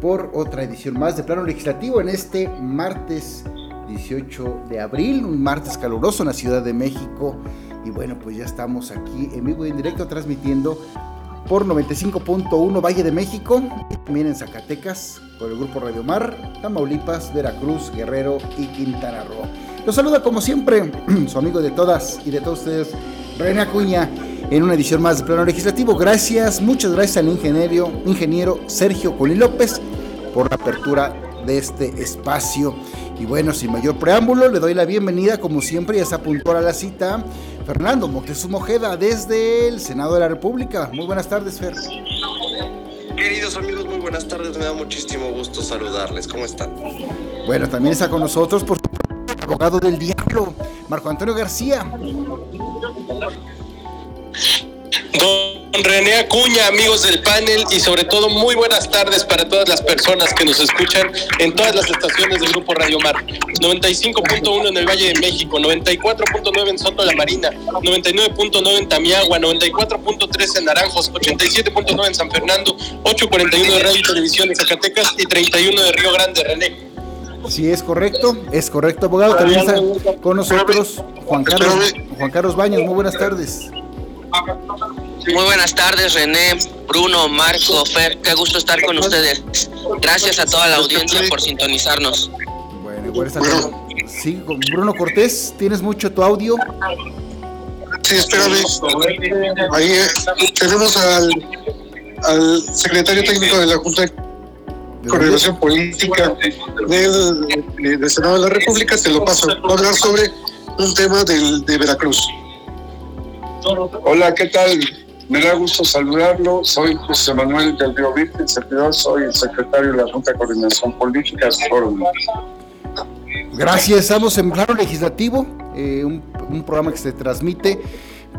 por otra edición más de Plano Legislativo en este martes 18 de abril, un martes caluroso en la Ciudad de México. Y bueno, pues ya estamos aquí en vivo y en directo transmitiendo por 95.1 Valle de México, y también en Zacatecas por el grupo Radio Mar, Tamaulipas, Veracruz, Guerrero y Quintana Roo. Los saluda como siempre su amigo de todas y de todos ustedes, René Acuña, en una edición más de Plano Legislativo. Gracias, muchas gracias al ingeniero, ingeniero Sergio Coli López por la apertura de este espacio. Y bueno, sin mayor preámbulo, le doy la bienvenida, como siempre, ya se apuntó a la cita, Fernando Moctezuma Ojeda, desde el Senado de la República. Muy buenas tardes, Fer. Queridos amigos, muy buenas tardes. Me da muchísimo gusto saludarles. ¿Cómo están? Bueno, también está con nosotros, por abogado del diablo, Marco Antonio García. Don René Acuña, amigos del panel y sobre todo muy buenas tardes para todas las personas que nos escuchan en todas las estaciones del Grupo Radio Mar. 95.1 en el Valle de México, 94.9 en Soto la Marina, 99.9 en Tamiagua, 94.3 en Naranjos, 87.9 en San Fernando, 8.41 de Radio y Televisión en Zacatecas y 31 de Río Grande, René. Sí, es correcto, es correcto, abogado. También está con nosotros Juan Carlos, Juan Carlos Baños. Muy buenas tardes. Muy buenas tardes, René, Bruno, Marco, Fer. Qué gusto estar con ustedes. Gracias a toda la audiencia por sintonizarnos. Bueno, igual está con, sí, con Bruno Cortés. ¿Tienes mucho tu audio? Sí, espérame. Ahí eh, tenemos al, al secretario técnico de la Junta de Coordinación Política del, del Senado de la República. Se lo paso. Va a hablar sobre un tema del, de Veracruz. Hola, ¿qué tal? Me da gusto saludarlo. Soy José Manuel del Río Virgen, servidor. Soy el secretario de la Junta de Coordinación Política. Gracias. Estamos en plano legislativo, eh, un, un, programa que se transmite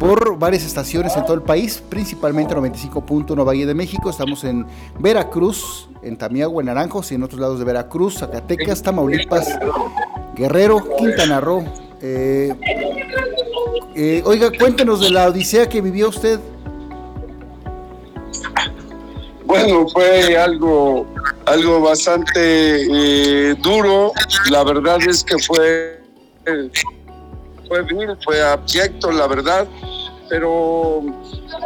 por varias estaciones en todo el país, principalmente 95.1 Valle de México. Estamos en Veracruz, en Tamiagua, en Naranjos y en otros lados de Veracruz, Zacatecas, Tamaulipas, Guerrero, Quintana Roo. Eh, eh, oiga, cuéntenos de la odisea que vivió usted. Bueno, fue algo, algo bastante eh, duro. La verdad es que fue, fue fue abyecto, la verdad. Pero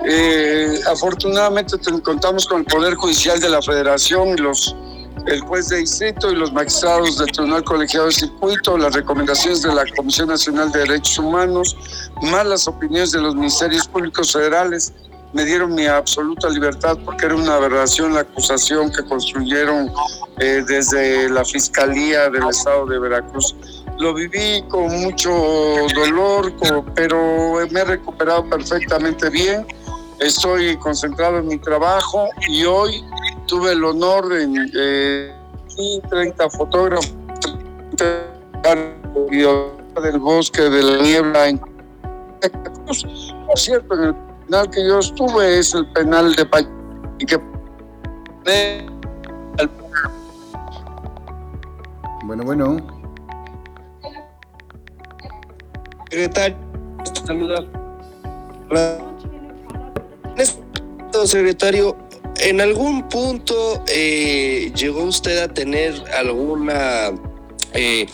eh, afortunadamente contamos con el Poder Judicial de la Federación los el juez de distrito y los magistrados del Tribunal Colegiado de Circuito, las recomendaciones de la Comisión Nacional de Derechos Humanos, más las opiniones de los ministerios públicos federales, me dieron mi absoluta libertad porque era una aberración la acusación que construyeron eh, desde la Fiscalía del Estado de Veracruz. Lo viví con mucho dolor, pero me he recuperado perfectamente bien. Estoy concentrado en mi trabajo y hoy tuve el honor de eh, 30 fotógrafos del bosque de la niebla en por cierto en el penal que yo estuve es el penal de que bueno bueno. secretario ¿En algún punto eh, llegó usted a tener alguna eh,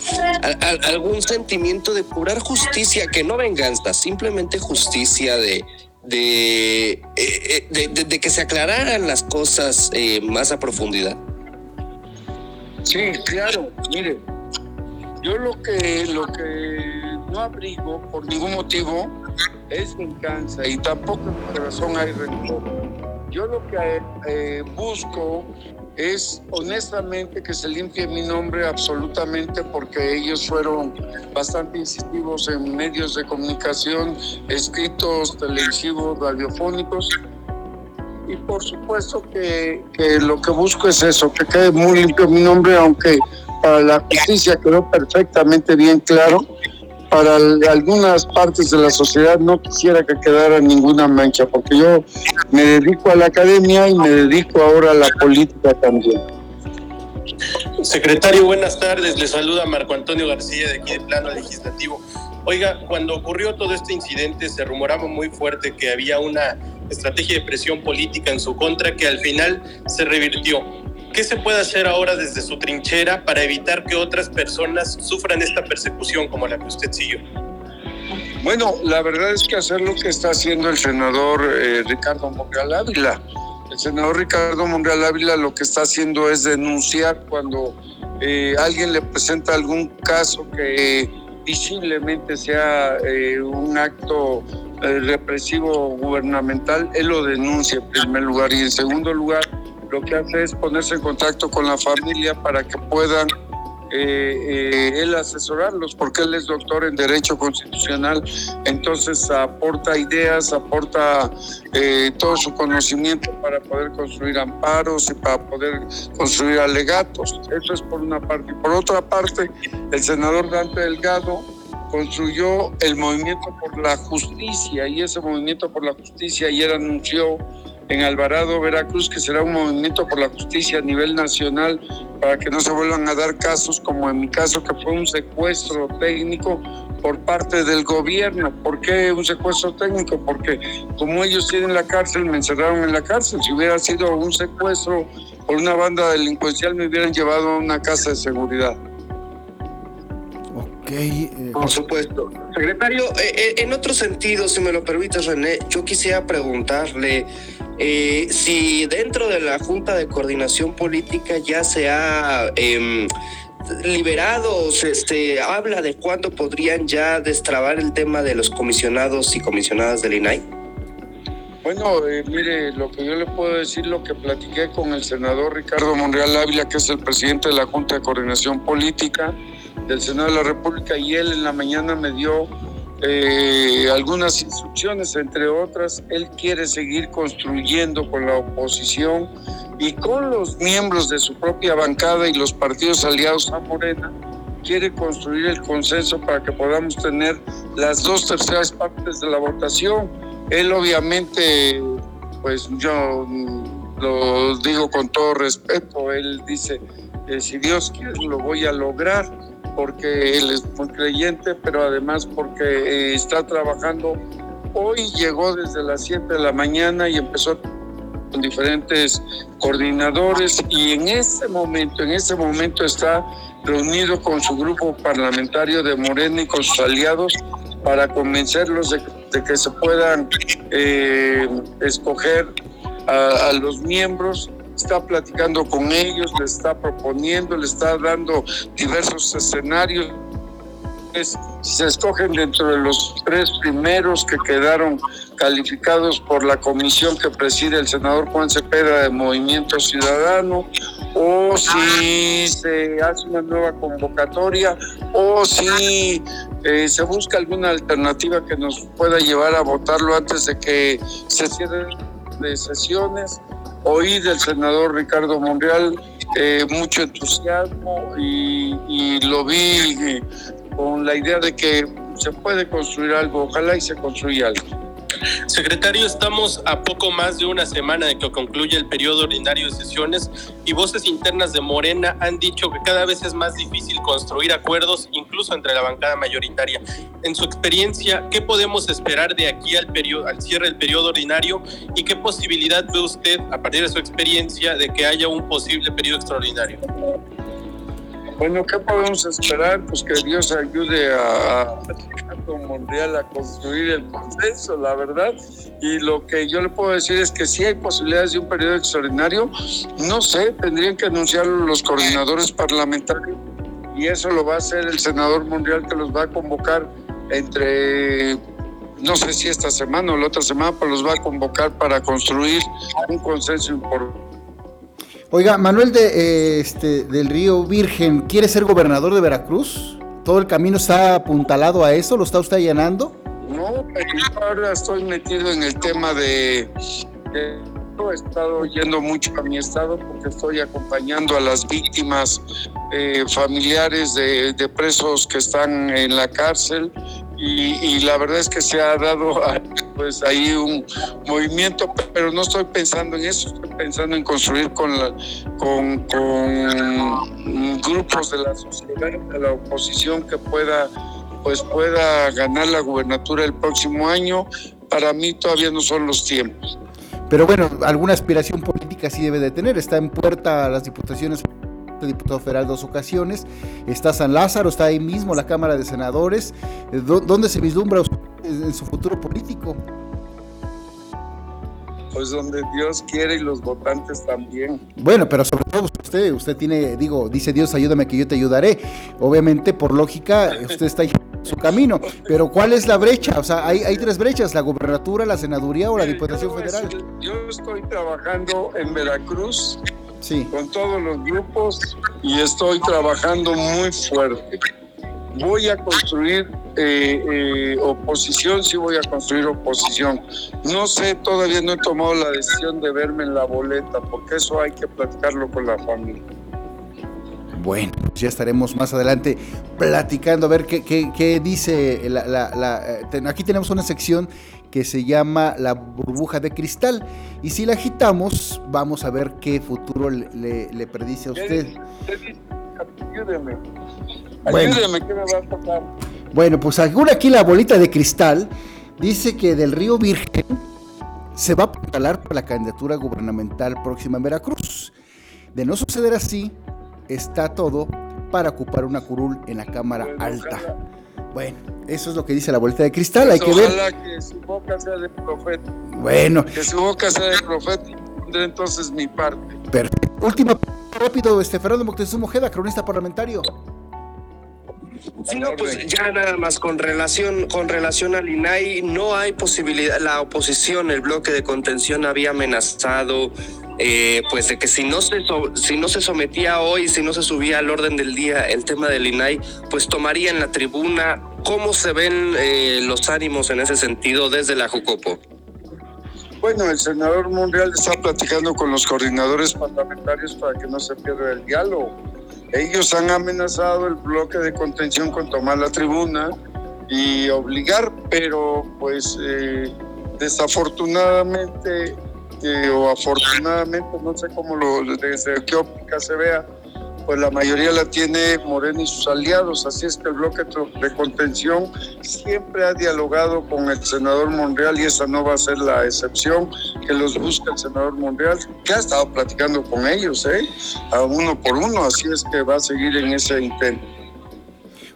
a, a, algún sentimiento de cobrar justicia, que no venganza, simplemente justicia de de, eh, de, de, de que se aclararan las cosas eh, más a profundidad? Sí, claro, mire, yo lo que lo que no abrigo por ningún motivo es venganza y tampoco en mi corazón hay rencor yo lo que eh, busco es honestamente que se limpie mi nombre absolutamente porque ellos fueron bastante incisivos en medios de comunicación, escritos, televisivos, radiofónicos. Y por supuesto que, que lo que busco es eso, que quede muy limpio mi nombre, aunque para la justicia quedó perfectamente bien claro. Para algunas partes de la sociedad no quisiera que quedara ninguna mancha, porque yo me dedico a la academia y me dedico ahora a la política también. Secretario, buenas tardes. Le saluda Marco Antonio García de aquí de Plano Legislativo. Oiga, cuando ocurrió todo este incidente se rumoraba muy fuerte que había una estrategia de presión política en su contra que al final se revirtió. ¿Qué se puede hacer ahora desde su trinchera para evitar que otras personas sufran esta persecución como la que usted siguió? Bueno, la verdad es que hacer lo que está haciendo el senador eh, Ricardo Monreal Ávila. El senador Ricardo Monreal Ávila lo que está haciendo es denunciar cuando eh, alguien le presenta algún caso que visiblemente sea eh, un acto represivo gubernamental, él lo denuncia en primer lugar y en segundo lugar lo que hace es ponerse en contacto con la familia para que puedan eh, eh, él asesorarlos, porque él es doctor en Derecho Constitucional, entonces aporta ideas, aporta eh, todo su conocimiento para poder construir amparos y para poder construir alegatos. Eso es por una parte. Por otra parte, el senador Dante Delgado construyó el movimiento por la justicia y ese movimiento por la justicia ayer anunció en Alvarado, Veracruz, que será un movimiento por la justicia a nivel nacional para que no se vuelvan a dar casos como en mi caso que fue un secuestro técnico por parte del gobierno. ¿Por qué un secuestro técnico? Porque como ellos tienen la cárcel, me encerraron en la cárcel. Si hubiera sido un secuestro por una banda delincuencial, me hubieran llevado a una casa de seguridad. Ok. Eh, por supuesto. Secretario, eh, eh, en otro sentido, si me lo permite, René, yo quisiera preguntarle eh, si dentro de la Junta de Coordinación Política ya se ha em, liberado, se este, habla de cuándo podrían ya destrabar el tema de los comisionados y comisionadas del INAI. Bueno, eh, mire, lo que yo le puedo decir, lo que platiqué con el senador Ricardo Monreal Ávila, que es el presidente de la Junta de Coordinación Política del Senado de la República, y él en la mañana me dio eh, algunas instrucciones, entre otras, él quiere seguir construyendo con la oposición y con los miembros de su propia bancada y los partidos aliados a Morena, quiere construir el consenso para que podamos tener las dos terceras partes de la votación. Él obviamente, pues yo lo digo con todo respeto, él dice, que si Dios quiere lo voy a lograr porque él es muy creyente, pero además porque eh, está trabajando. Hoy llegó desde las 7 de la mañana y empezó con diferentes coordinadores y en ese momento, en ese momento está reunido con su grupo parlamentario de Morena y con sus aliados para convencerlos de, que se puedan eh, escoger a los miembros está platicando con ellos, le está proponiendo, le está dando diversos escenarios. se escogen dentro de los tres primeros que quedaron calificados por la comisión que preside el senador Juan Cepeda de Movimiento Ciudadano, o si se hace una nueva convocatoria, o si eh, se busca alguna alternativa que nos pueda llevar a votarlo antes de que se cierren de sesiones oí del senador Ricardo Monreal eh, mucho entusiasmo y, y lo vi eh, con la idea de que se puede construir algo, ojalá y se construya algo. Secretario, estamos a poco más de una semana de que concluya el periodo ordinario de sesiones y voces internas de Morena han dicho que cada vez es más difícil construir acuerdos, incluso entre la bancada mayoritaria. En su experiencia, ¿qué podemos esperar de aquí al, al cierre del periodo ordinario y qué posibilidad ve usted, a partir de su experiencia, de que haya un posible periodo extraordinario? Bueno, ¿qué podemos esperar? Pues que Dios ayude a, Ricardo Mundial a construir el consenso, la verdad. Y lo que yo le puedo decir es que si hay posibilidades de un periodo extraordinario, no sé, tendrían que anunciarlo los coordinadores parlamentarios y eso lo va a hacer el senador mundial que los va a convocar entre no sé si esta semana o la otra semana, pero los va a convocar para construir un consenso importante Oiga, Manuel de, eh, este, del Río Virgen, ¿quiere ser gobernador de Veracruz? ¿Todo el camino está apuntalado a eso? ¿Lo está usted allanando? No, ahora estoy metido en el tema de, He estado yendo mucho a mi estado porque estoy acompañando a las víctimas eh, familiares de, presos que están en la cárcel y, la verdad es que se ha dado pues ahí un movimiento, pero no estoy pensando en eso, estoy pensando en construir con, la, con, grupos de la sociedad, de la oposición que pueda pues pueda ganar la gubernatura el próximo año. Para mí todavía no son los tiempos. Pero bueno, alguna aspiración política sí debe de tener. Está en puerta las diputaciones diputado federal dos ocasiones. Está San Lázaro, está ahí mismo la Cámara de Senadores. Eh, ¿Dónde se vislumbra en su futuro político? Pues donde Dios quiere y los votantes también. Bueno, pero sobre todo usted, usted tiene, digo, dice Dios, ayúdame que yo te ayudaré. Obviamente, por lógica, usted está en su camino. Pero ¿cuál es la brecha? O sea, hay, hay tres brechas, la gubernatura, la senaduría o la diputación federal. Yo estoy trabajando en Veracruz con todos los grupos y estoy trabajando muy fuerte. Voy a construir eh, eh, oposición, sí voy a construir oposición. No sé, todavía no he tomado la decisión de verme en la boleta, porque eso hay que platicarlo con la familia. Bueno, ya estaremos más adelante platicando a ver qué, qué, dice la, eh, aquí tenemos una sección que se llama La burbuja de cristal. Y si la agitamos, vamos a ver qué futuro le, le, predice a usted. Ayúdeme. Ayúdeme, ¿qué me va a tocar? Bueno, pues según aquí la bolita de cristal, dice que del río Virgen se va a apuntalar para la candidatura gubernamental próxima en Veracruz. De no suceder así, está todo para ocupar una curul en la Cámara Alta. Bueno, eso es lo que dice la bolita de cristal, hay que ver. que su boca sea de profeta. Bueno. Que su boca sea de profeta y pondré entonces mi parte. Perfecto. Última, rápido, este Fernando Moctezuma Ojeda, cronista parlamentario. Sí, no, pues ya nada más con relación con relación al INAI no hay posibilidad. La oposición, el bloque de contención había amenazado eh, pues de que si no, se, si no se sometía hoy, si no se subía al orden del día el tema del INAI, pues tomaría en la tribuna. ¿Cómo se ven eh, los ánimos en ese sentido desde la Jucopo? Bueno, el senador Monreal está platicando con los coordinadores parlamentarios para que no se pierda el diálogo. Ellos han amenazado el bloque de contención con tomar la tribuna y obligar, pero pues eh, desafortunadamente o afortunadamente, no sé cómo lo, desde qué óptica se vea, pues la mayoría la tiene Moreno y sus aliados, así es que el bloque de contención siempre ha dialogado con el senador Monreal y esa no va a ser la excepción que los busca el senador Monreal, que ha estado platicando con ellos, ¿eh? a uno por uno, así es que va a seguir en ese intento.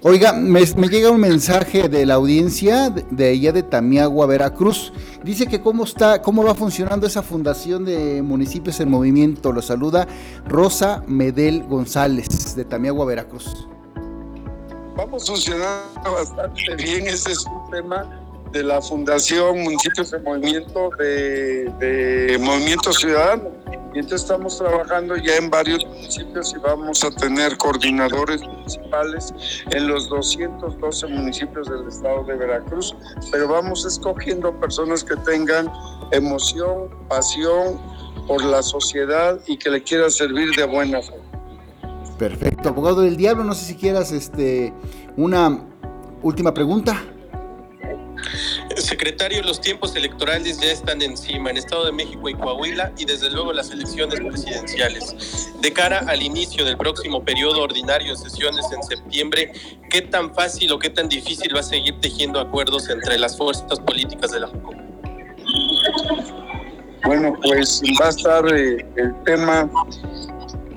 Oiga, me, llega un mensaje de la audiencia de, ella de Tamiagua, Veracruz. Dice que cómo está, cómo va funcionando esa fundación de municipios en movimiento. Lo saluda Rosa Medel González de Tamiagua, Veracruz. Vamos funcionando bastante bien. Ese es un tema de la Fundación Municipios en Movimiento de, de Movimiento Ciudadano y entonces estamos trabajando ya en varios municipios y vamos a tener coordinadores municipales en los 212 municipios del estado de Veracruz, pero vamos escogiendo personas que tengan emoción, pasión por la sociedad y que le quieran servir de buena fe. Perfecto, abogado del diablo, no sé si quieras este una última pregunta. Secretario, los tiempos electorales ya están encima en Estado de México y Coahuila y desde luego las elecciones presidenciales. De cara al inicio del próximo periodo ordinario de sesiones en septiembre, ¿qué tan fácil o qué tan difícil va a seguir tejiendo acuerdos entre las fuerzas políticas de la JUCO? Bueno, pues va a estar eh, el tema,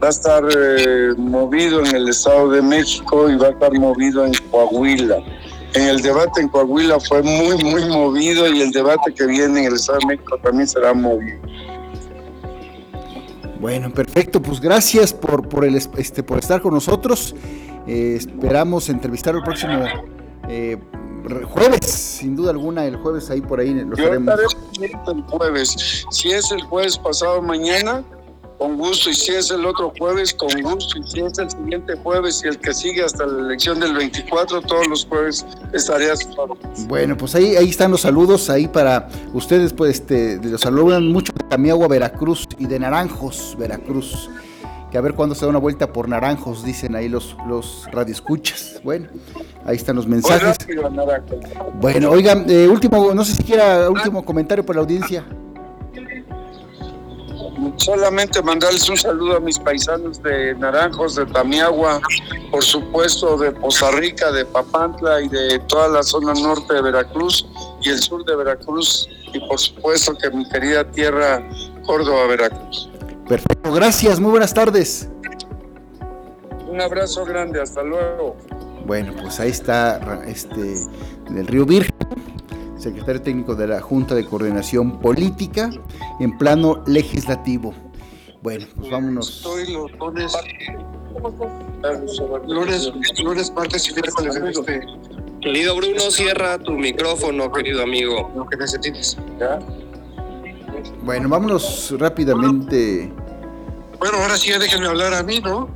va a estar eh, movido en el Estado de México y va a estar movido en Coahuila en el debate en Coahuila fue muy, muy movido y el debate que viene en el Estado de México también será movido. Bueno, perfecto, pues gracias por, por, el, este, por estar con nosotros. Eh, esperamos entrevistar el próximo eh, jueves, sin duda alguna, el jueves ahí por ahí lo Yo el jueves. Si es el jueves pasado mañana, con gusto. Y si es el otro jueves, con gusto. Y si es el siguiente jueves y el que sigue hasta la elección del 24, todos los jueves estaría Bueno, pues ahí, ahí están los saludos, ahí para ustedes, pues este, los saludan mucho de Camiagua, Veracruz y de Naranjos, Veracruz. Que a ver cuándo se da una vuelta por Naranjos, dicen ahí los, los radioescuchas. Bueno, ahí están los mensajes. Bueno, oigan, eh, último, no sé si quiera último comentario para la audiencia solamente mandarles un saludo a mis paisanos de Naranjos, de Tamiagua, por supuesto de Poza Rica, de Papantla y de toda la zona norte de Veracruz y el sur de Veracruz y por supuesto que mi querida tierra Córdoba, Veracruz. Perfecto, gracias, muy buenas tardes. Un abrazo grande, hasta luego. Bueno, pues ahí está este del Río Virgen secretario técnico de la Junta de Coordinación Política, en plano legislativo. Bueno, pues vámonos. Estoy los lunes, lunes, lunes, martes y miércoles este. Querido Bruno, cierra tu micrófono, querido amigo. Lo que necesites. Bueno, vámonos rápidamente. Bueno, ahora sí ya déjenme hablar a mí, ¿no?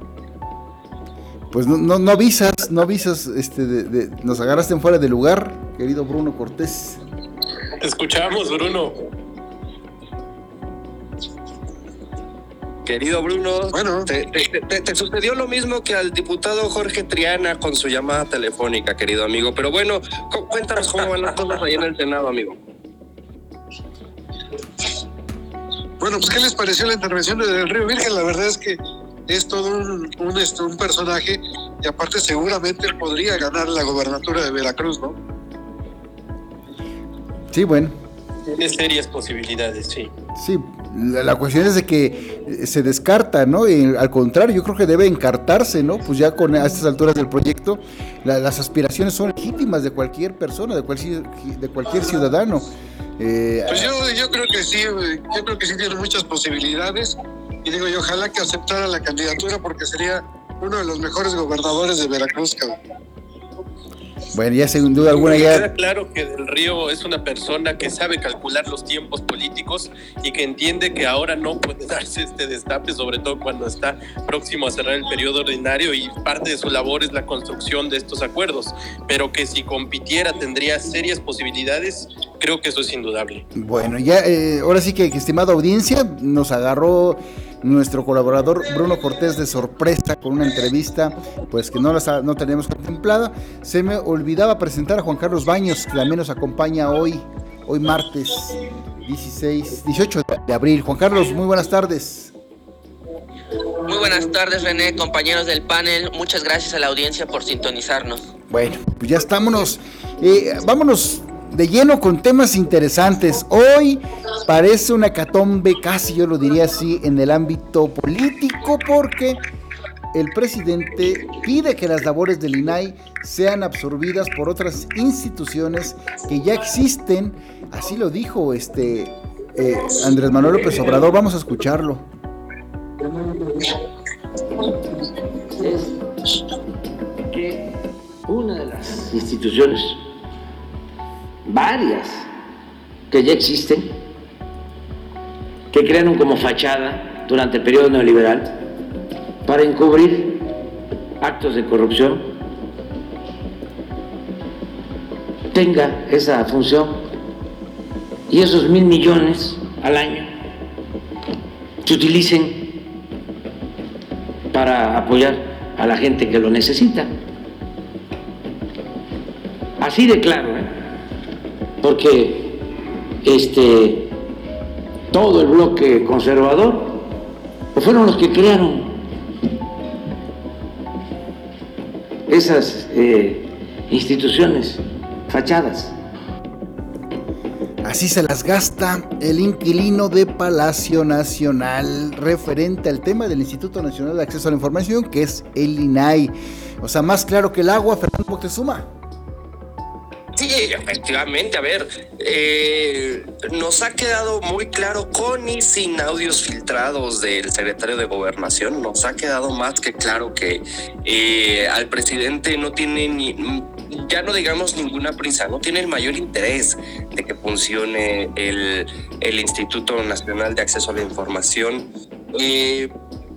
Pues no, no, no avisas, no avisas, este, de, nos agarraste en fuera de lugar, querido Bruno Cortés. Te escuchamos, Bruno. Querido Bruno, bueno. Te, sucedió lo mismo que al diputado Jorge Triana con su llamada telefónica, querido amigo. Pero bueno, cuéntanos cómo van las cosas ahí en el Senado, amigo. Bueno, pues ¿qué les pareció la intervención del Río Virgen? La verdad es que es todo un, un, este, un personaje y aparte seguramente podría ganar la gobernatura de Veracruz, ¿no? Sí, bueno. Tiene serias posibilidades, sí. Sí, la, cuestión es de que eh, se descarta, ¿no? Y al contrario, yo creo que debe encartarse, ¿no? Pues ya con a estas alturas del proyecto, las aspiraciones son legítimas de cualquier persona, de cualquier, de cualquier ciudadano. Eh, pues yo, yo creo que sí, yo creo que sí tiene muchas posibilidades y digo, y ojalá que aceptara la candidatura porque sería uno de los mejores gobernadores de Veracruz, cabrón. Bueno, ya sin duda alguna ya... Queda claro que Del Río es una persona que sabe calcular los tiempos políticos y que entiende que ahora no puede darse este destape, sobre todo cuando está próximo a cerrar el periodo ordinario y parte de su labor es la construcción de estos acuerdos, pero que si compitiera tendría serias posibilidades, creo que eso es indudable. Bueno, ya eh, ahora sí que, estimada audiencia, nos agarró nuestro colaborador Bruno Cortés de sorpresa con una entrevista pues que no la no teníamos contemplada. Se me olvidaba presentar a Juan Carlos Baños, que también nos acompaña hoy, hoy martes 16, 18 de abril. Juan Carlos, muy buenas tardes. Muy buenas tardes, René, compañeros del panel. Muchas gracias a la audiencia por sintonizarnos. Bueno, pues ya estámonos. Eh, vámonos de lleno con temas interesantes. Hoy parece una catombe, casi yo lo diría así, en el ámbito político, porque el presidente pide que las labores del INAI sean absorbidas por otras instituciones que ya existen. Así lo dijo este eh, Andrés Manuel López Obrador. Vamos a escucharlo. que una de las instituciones varias que ya existen, que crearon como fachada durante el periodo neoliberal para encubrir actos de corrupción, tenga esa función y esos mil millones al año se utilicen para apoyar a la gente que lo necesita. Así de claro, ¿eh? Porque este, todo el bloque conservador pues fueron los que crearon esas eh, instituciones fachadas. Así se las gasta el inquilino de Palacio Nacional referente al tema del Instituto Nacional de Acceso a la Información, que es el INAI. O sea, más claro que el agua, Fernando Moctezuma. Sí, efectivamente, a ver, eh, nos ha quedado muy claro con y sin audios filtrados del secretario de Gobernación, nos ha quedado más que claro que eh, al presidente no tiene ni, ya no digamos ninguna prisa, no tiene el mayor interés de que funcione el, el Instituto Nacional de Acceso a la Información. Eh,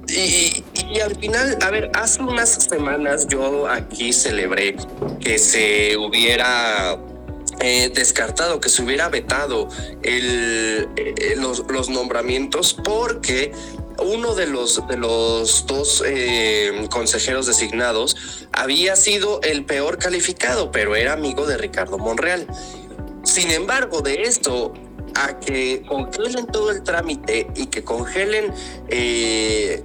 y, al final, a ver, hace unas semanas yo aquí celebré que se hubiera eh, descartado, que se hubiera vetado el, eh, los, los, nombramientos porque uno de los, de los dos eh, consejeros designados había sido el peor calificado, pero era amigo de Ricardo Monreal. Sin embargo, de esto a que congelen todo el trámite y que congelen, eh,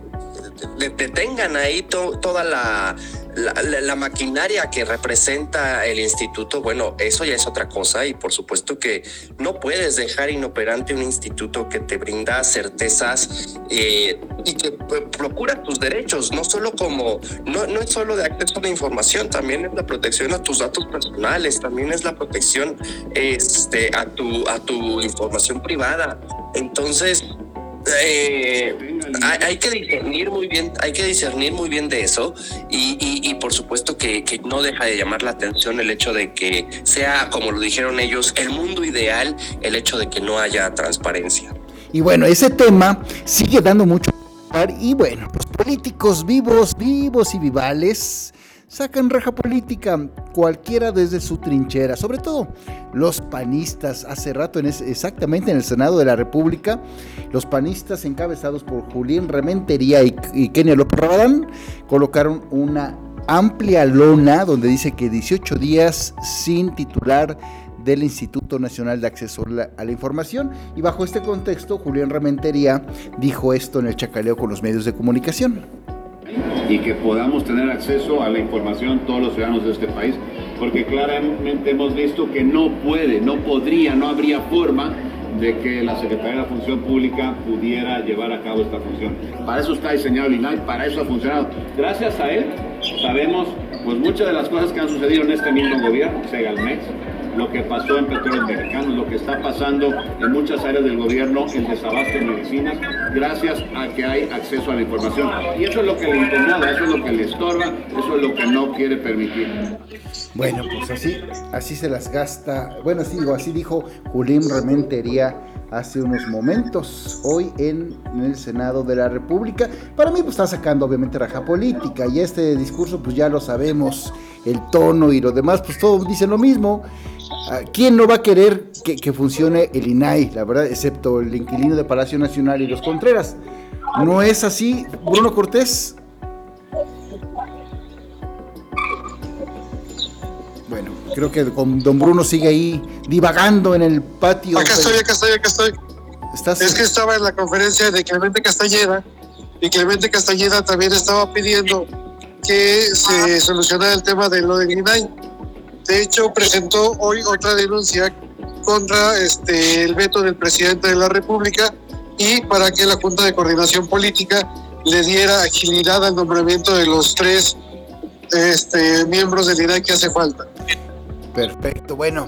detengan ahí toda la, la, maquinaria que representa el instituto, bueno, eso ya es otra cosa y por supuesto que no puedes dejar inoperante un instituto que te brinda certezas eh, y que procura tus derechos, no solo como, no, no es solo de acceso a la información, también es la protección a tus datos personales, también es la protección este, a, tu, a tu información privada. Entonces, eh, hay, que discernir muy bien, hay que discernir muy bien de eso y, por supuesto que, que, no deja de llamar la atención el hecho de que sea, como lo dijeron ellos, el mundo ideal, el hecho de que no haya transparencia. Y bueno, ese tema sigue dando mucho y bueno, los políticos vivos, vivos y vivales sacan raja política, cualquiera desde su trinchera, sobre todo los panistas. Hace rato, en exactamente en el Senado de la República, los panistas encabezados por Julián Rementería y, y Kenia López Rabadán colocaron una amplia lona donde dice que 18 días sin titular del Instituto Nacional de Acceso a la Información y bajo este contexto Julián Rementería dijo esto en el chacaleo con los medios de comunicación y que podamos tener acceso a la información todos los ciudadanos de este país, porque claramente hemos visto que no puede, no podría, no habría forma de que la Secretaría de la Función Pública pudiera llevar a cabo esta función. Para eso está diseñado el INAI, para eso ha funcionado. Gracias a él sabemos pues muchas de las cosas que han sucedido en este mismo gobierno, Segalmex, lo que pasó en Petróleos Mexicanos, lo que está pasando en muchas áreas del gobierno, el desabasto de medicinas, gracias a que hay acceso a la información. Y eso es lo que le incomoda, eso es lo que le estorba, eso es lo que no quiere permitir. Bueno, pues así, así se las gasta. Bueno, así digo, así dijo Julián Rementería hace unos momentos, hoy en, el Senado de la República. Para mí, pues está sacando obviamente raja política y este discurso, pues ya lo sabemos, el tono y lo demás, pues todos dicen lo mismo. Ah, ¿Quién no va a querer que, funcione el INAI, la verdad, excepto el inquilino de Palacio Nacional y los Contreras? ¿No es así, Bruno Cortés? Creo que con don Bruno sigue ahí divagando en el patio. Acá estoy, acá estoy, acá estoy. Es que estaba en la conferencia de Clemente Castañeda y Clemente Castañeda también estaba pidiendo que se solucionara el tema de lo del INAI de hecho, presentó hoy otra denuncia contra este, el veto del presidente de la República y para que la Junta de Coordinación Política le diera agilidad al nombramiento de los tres este, miembros del INAI que hace falta. Perfecto, bueno.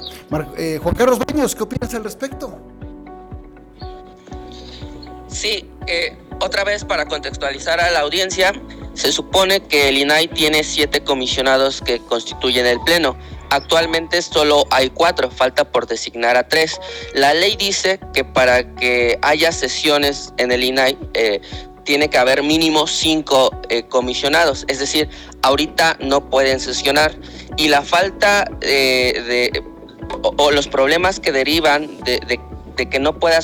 Eh, Juan Carlos Baños, ¿qué opinas al respecto? Sí, eh, otra vez para contextualizar a la audiencia, se supone que el INAI tiene siete comisionados que constituyen el Pleno. Actualmente solo hay cuatro, falta por designar a tres. La ley dice que para que haya sesiones en el INAI eh, tiene que haber mínimo cinco comisionados, es decir, ahorita no pueden sesionar. Y la falta eh, de o, los problemas que derivan de, de que no pueda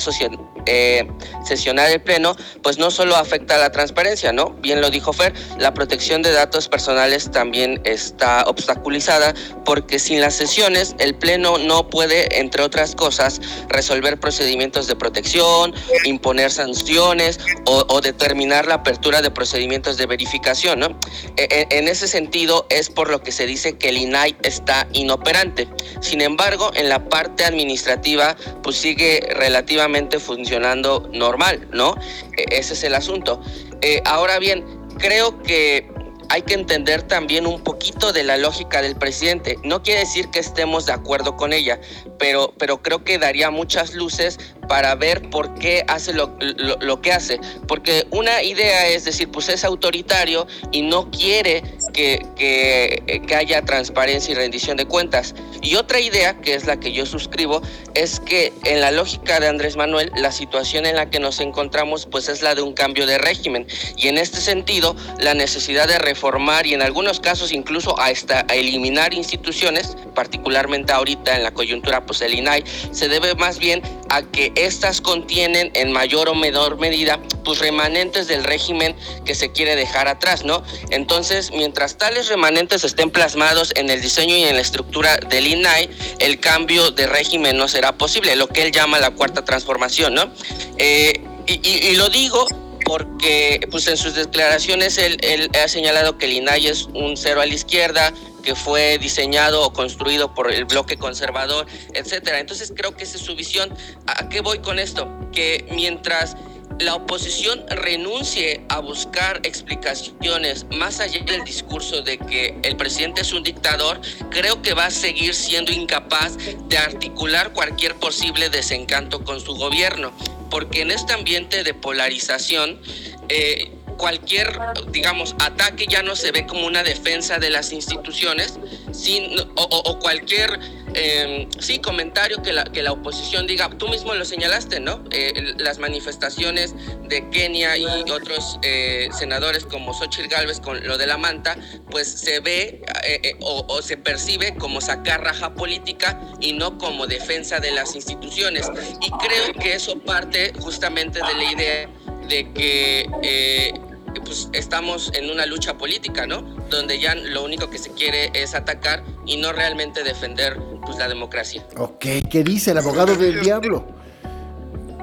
eh, sesionar el Pleno, pues no solo afecta a la transparencia, ¿no? Bien lo dijo Fer, la protección de datos personales también está obstaculizada porque sin las sesiones el Pleno no puede, entre otras cosas, resolver procedimientos de protección, imponer sanciones o, determinar la apertura de procedimientos de verificación, ¿no? E, e, en ese sentido es por lo que se dice que el INAI está inoperante. Sin embargo, en la parte administrativa, pues sigue relativamente funcionando normal, ¿no? E, ese es el asunto. Eh, ahora bien, creo que hay que entender también un poquito de la lógica del presidente. No quiere decir que estemos de acuerdo con ella, pero, pero creo que daría muchas luces para ver por qué hace lo, lo, que hace. Porque una idea es decir, pues es autoritario y no quiere que, que, que, haya transparencia y rendición de cuentas. Y otra idea, que es la que yo suscribo, es que en la lógica de Andrés Manuel, la situación en la que nos encontramos pues es la de un cambio de régimen. Y en este sentido, la necesidad de reformar y en algunos casos incluso hasta eliminar instituciones, particularmente ahorita en la coyuntura pues el INAI, se debe más bien a que estas contienen en mayor o menor medida pues remanentes del régimen que se quiere dejar atrás, ¿no? Entonces, mientras tales remanentes estén plasmados en el diseño y en la estructura del INAI, el cambio de régimen no será posible, lo que él llama la cuarta transformación, ¿no? Eh, y, lo digo porque pues en sus declaraciones él, él, ha señalado que el INAI es un cero a la izquierda, que fue diseñado o construido por el bloque conservador, etcétera. Entonces creo que esa es su visión. ¿A qué voy con esto? Que mientras la oposición renuncie a buscar explicaciones más allá del discurso de que el presidente es un dictador, creo que va a seguir siendo incapaz de articular cualquier posible desencanto con su gobierno, porque en este ambiente de polarización, eh, cualquier, digamos, ataque ya no se ve como una defensa de las instituciones, sin, o, cualquier, em, sí, comentario que la, que la oposición diga, tú mismo lo señalaste, ¿no? Eh, las manifestaciones de Kenia y otros eh, senadores como Xochitl Gálvez con lo de la manta, pues se ve eh, o, se percibe como sacar raja política y no como defensa de las instituciones. Y creo que eso parte justamente de la idea de que pues estamos en una lucha política, ¿no? Donde ya lo único que se quiere es atacar y no realmente defender pues la democracia. Ok, ¿qué dice el abogado del diablo?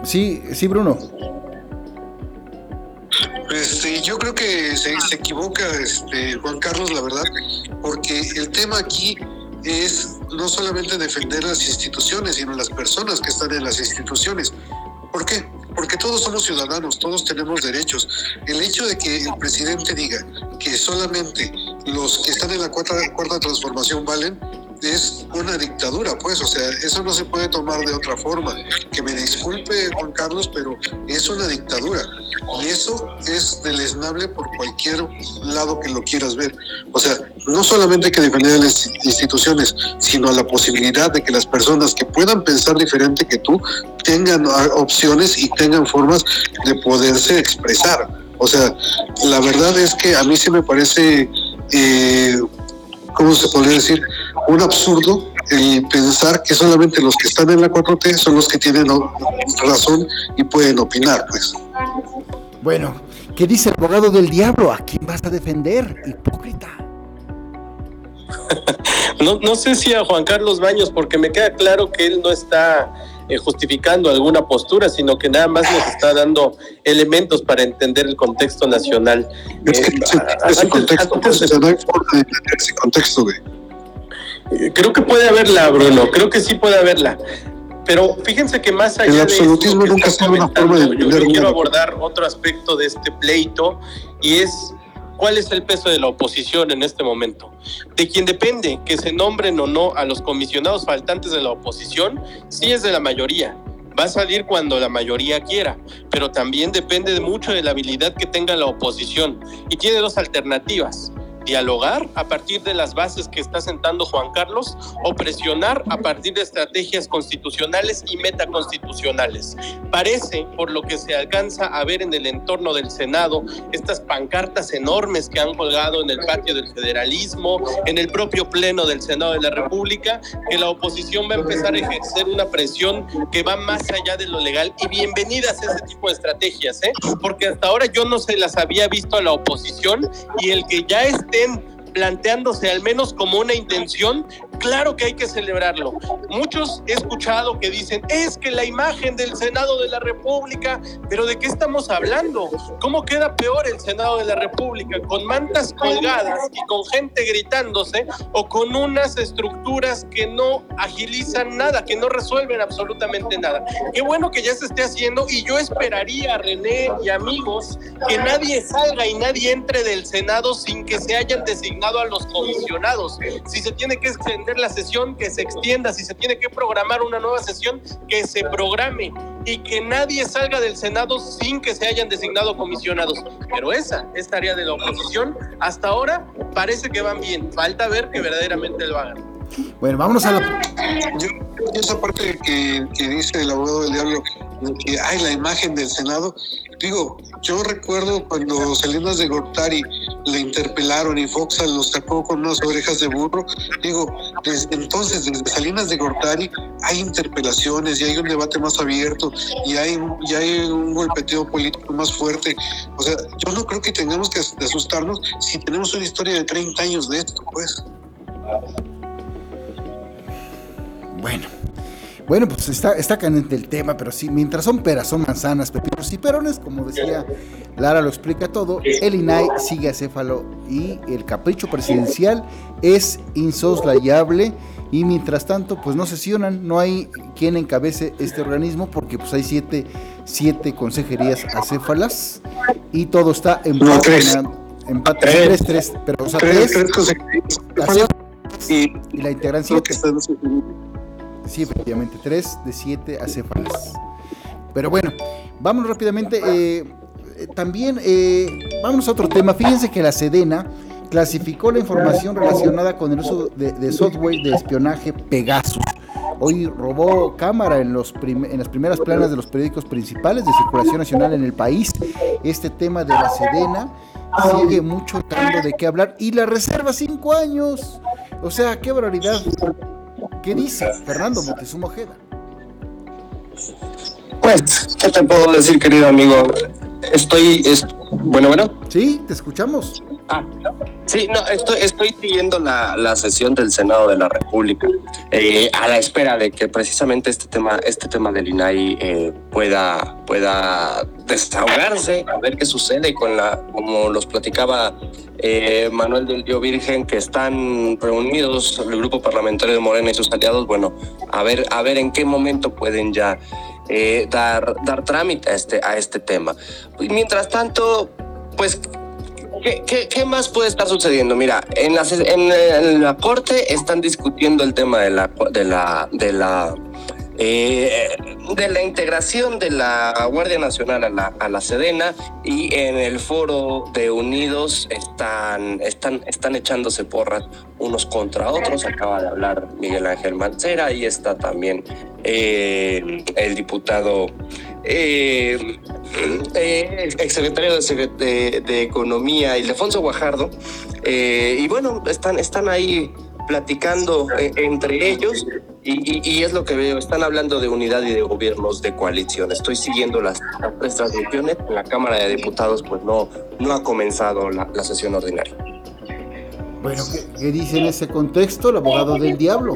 Sí, sí, Bruno. Este, yo creo que se, equivoca este, Juan Carlos, la verdad, porque el tema aquí es no solamente defender las instituciones, sino las personas que están en las instituciones. ¿Por qué? Porque todos somos ciudadanos, todos tenemos derechos. El hecho de que el presidente diga que solamente los que están en la cuarta, cuarta transformación valen, es una dictadura, pues, o sea, eso no se puede tomar de otra forma. Que me disculpe, Juan Carlos, pero es una dictadura. Y eso es deleznable por cualquier lado que lo quieras ver. O sea, no solamente hay que defender a las instituciones, sino a la posibilidad de que las personas que puedan pensar diferente que tú tengan opciones y tengan formas de poderse expresar. O sea, la verdad es que a mí sí me parece, eh, ¿cómo se podría decir? Un absurdo el pensar que solamente los que están en la 4T son los que tienen razón y pueden opinar, pues. Bueno, ¿qué dice el abogado del diablo? ¿A quién vas a defender, hipócrita? no, no sé si a Juan Carlos Baños, porque me queda claro que él no está eh, justificando alguna postura, sino que nada más nos está dando elementos para entender el contexto nacional. Es que ese, contexto, no hay forma de entender ese contexto, eh, Creo que puede haberla, Bruno, creo que sí puede haberla. Pero fíjense que más allá el absolutismo de nunca ha sido una forma de yo quiero abordar otro aspecto de este pleito y es ¿Cuál es el peso de la oposición en este momento? De quien depende que se nombren o no a los comisionados faltantes de la oposición, sí es de la mayoría. Va a salir cuando la mayoría quiera, pero también depende mucho de la habilidad que tenga la oposición. Y tiene dos alternativas dialogar a partir de las bases que está sentando Juan Carlos o presionar a partir de estrategias constitucionales y metaconstitucionales. Parece, por lo que se alcanza a ver en el entorno del Senado, estas pancartas enormes que han colgado en el patio del federalismo, en el propio pleno del Senado de la República, que la oposición va a empezar a ejercer una presión que va más allá de lo legal y bienvenidas a ese tipo de estrategias, ¿eh? porque hasta ahora yo no se las había visto a la oposición y el que ya esté planteándose al menos como una intención, claro que hay que celebrarlo. Muchos he escuchado que dicen, es que la imagen del Senado de la República, pero ¿de qué estamos hablando? ¿Cómo queda peor el Senado de la República? ¿Con mantas colgadas y con gente gritándose o con unas estructuras que no agilizan nada, que no resuelven absolutamente nada? Qué bueno que ya se esté haciendo y yo esperaría, René y amigos, que nadie salga y nadie entre del Senado sin que se hayan designado a los comisionados. Si se tiene que extender la sesión, que se extienda. Si se tiene que programar una nueva sesión, que se programe. y que nadie salga del Senado sin que se hayan designado comisionados. Pero esa es tarea de la oposición. Hasta ahora parece que van bien. Falta ver que verdaderamente lo hagan. Bueno, vámonos a la... Yo, esa parte que, que dice el abogado del diablo, que hay la imagen del Senado, digo, yo recuerdo cuando Salinas de Gortari le interpelaron y Fox los sacó con unas orejas de burro, digo, desde entonces, desde Salinas de Gortari hay interpelaciones y hay un debate más abierto y hay, y hay un golpeteo político más fuerte. O sea, yo no creo que tengamos que asustarnos si tenemos una historia de 30 años de esto, pues. Bueno. Bueno, pues está, está caliente el tema, pero sí, mientras son peras, son manzanas, pepinos y perones, como decía Lara, lo explica todo, el INAI sigue acéfalo y el capricho presidencial es insoslayable y mientras tanto, pues no sesionan, no hay quien encabece este organismo porque pues hay siete, siete consejerías acéfalas y todo está en No, tres. empate, Tres. tres, tres, pero o sea, Tres, tres, tres y y la integran Sí, efectivamente, 3 de 7 acéfalas. Pero bueno, vamos rápidamente. eh, eh, también, eh, vamos a otro tema. Fíjense que la Sedena clasificó la información relacionada con el uso de, de software de espionaje Pegasus. Hoy robó cámara en, los en las primeras planas de los periódicos principales de circulación nacional en el país. Este tema de la Sedena sigue mucho dando de qué hablar. Y la reserva 5 años. O sea, qué barbaridad. ¿Qué dice Fernando Montezuma Ojeda? Pues, ¿qué te puedo decir, querido amigo? Estoy, es, bueno, bueno. Sí, te escuchamos. Ah, sí, no, estoy, siguiendo la, la sesión del Senado de la República eh, a la espera de que precisamente este tema, este tema del INAI eh, pueda, pueda desahogarse, a ver qué sucede con la, como los platicaba eh, Manuel del Dio Virgen, que están reunidos el grupo parlamentario de Morena y sus aliados, bueno, a ver, a ver en qué momento pueden ya dar, dar trámite a este, a este tema. Y mientras tanto, pues ¿Qué, más puede estar sucediendo? Mira, en la corte están discutiendo el tema de la de la de la eh, de la integración de la Guardia Nacional a la, a la Sedena y en el foro de Unidos están, están, están echándose porras unos contra otros. Acaba de hablar Miguel Ángel Mancera y está también eh, el diputado eh, eh, exsecretario de, de- Economía, Ildefonso Guajardo. Eh, y bueno, están, están ahí platicando eh, entre ellos y, es lo que veo, están hablando de unidad y de gobiernos de coalición. Estoy siguiendo las, transmisiones. En la Cámara de Diputados pues no, no ha comenzado la, la sesión ordinaria. Bueno, ¿qué, qué dice en ese contexto el abogado del diablo?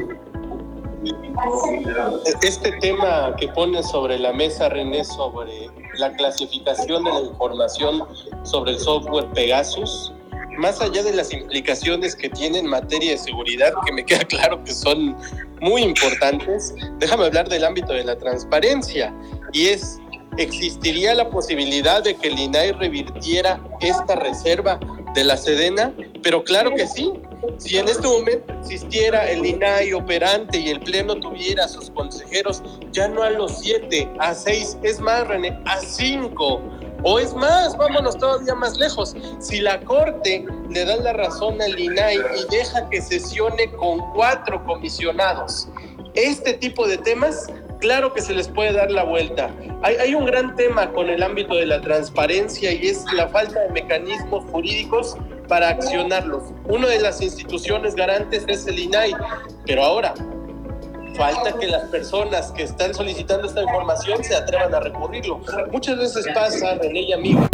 Este tema que pone sobre la mesa René sobre la clasificación de la información sobre el software Pegasus, más allá de las implicaciones que tiene en materia de seguridad, que me queda claro que son muy importantes, déjame hablar del ámbito de la transparencia. Y es ¿Existiría la posibilidad de que el INAI revirtiera esta reserva de la Sedena? Pero claro que sí. Si en este momento existiera el INAI operante y el Pleno tuviera a sus consejeros, ya no a los siete, a seis, es más, René, a cinco. O es más, vámonos todavía más lejos. Si la Corte le da la razón al INAI y deja que sesione con cuatro comisionados, este tipo de temas, claro que se les puede dar la vuelta. Hay, un gran tema con el ámbito de la transparencia y es la falta de mecanismos jurídicos para accionarlos. Una de las instituciones garantes es el INAI, pero ahora falta que las personas que están solicitando esta información se atrevan a recurrirlo. Muchas veces pasa, René y amigo,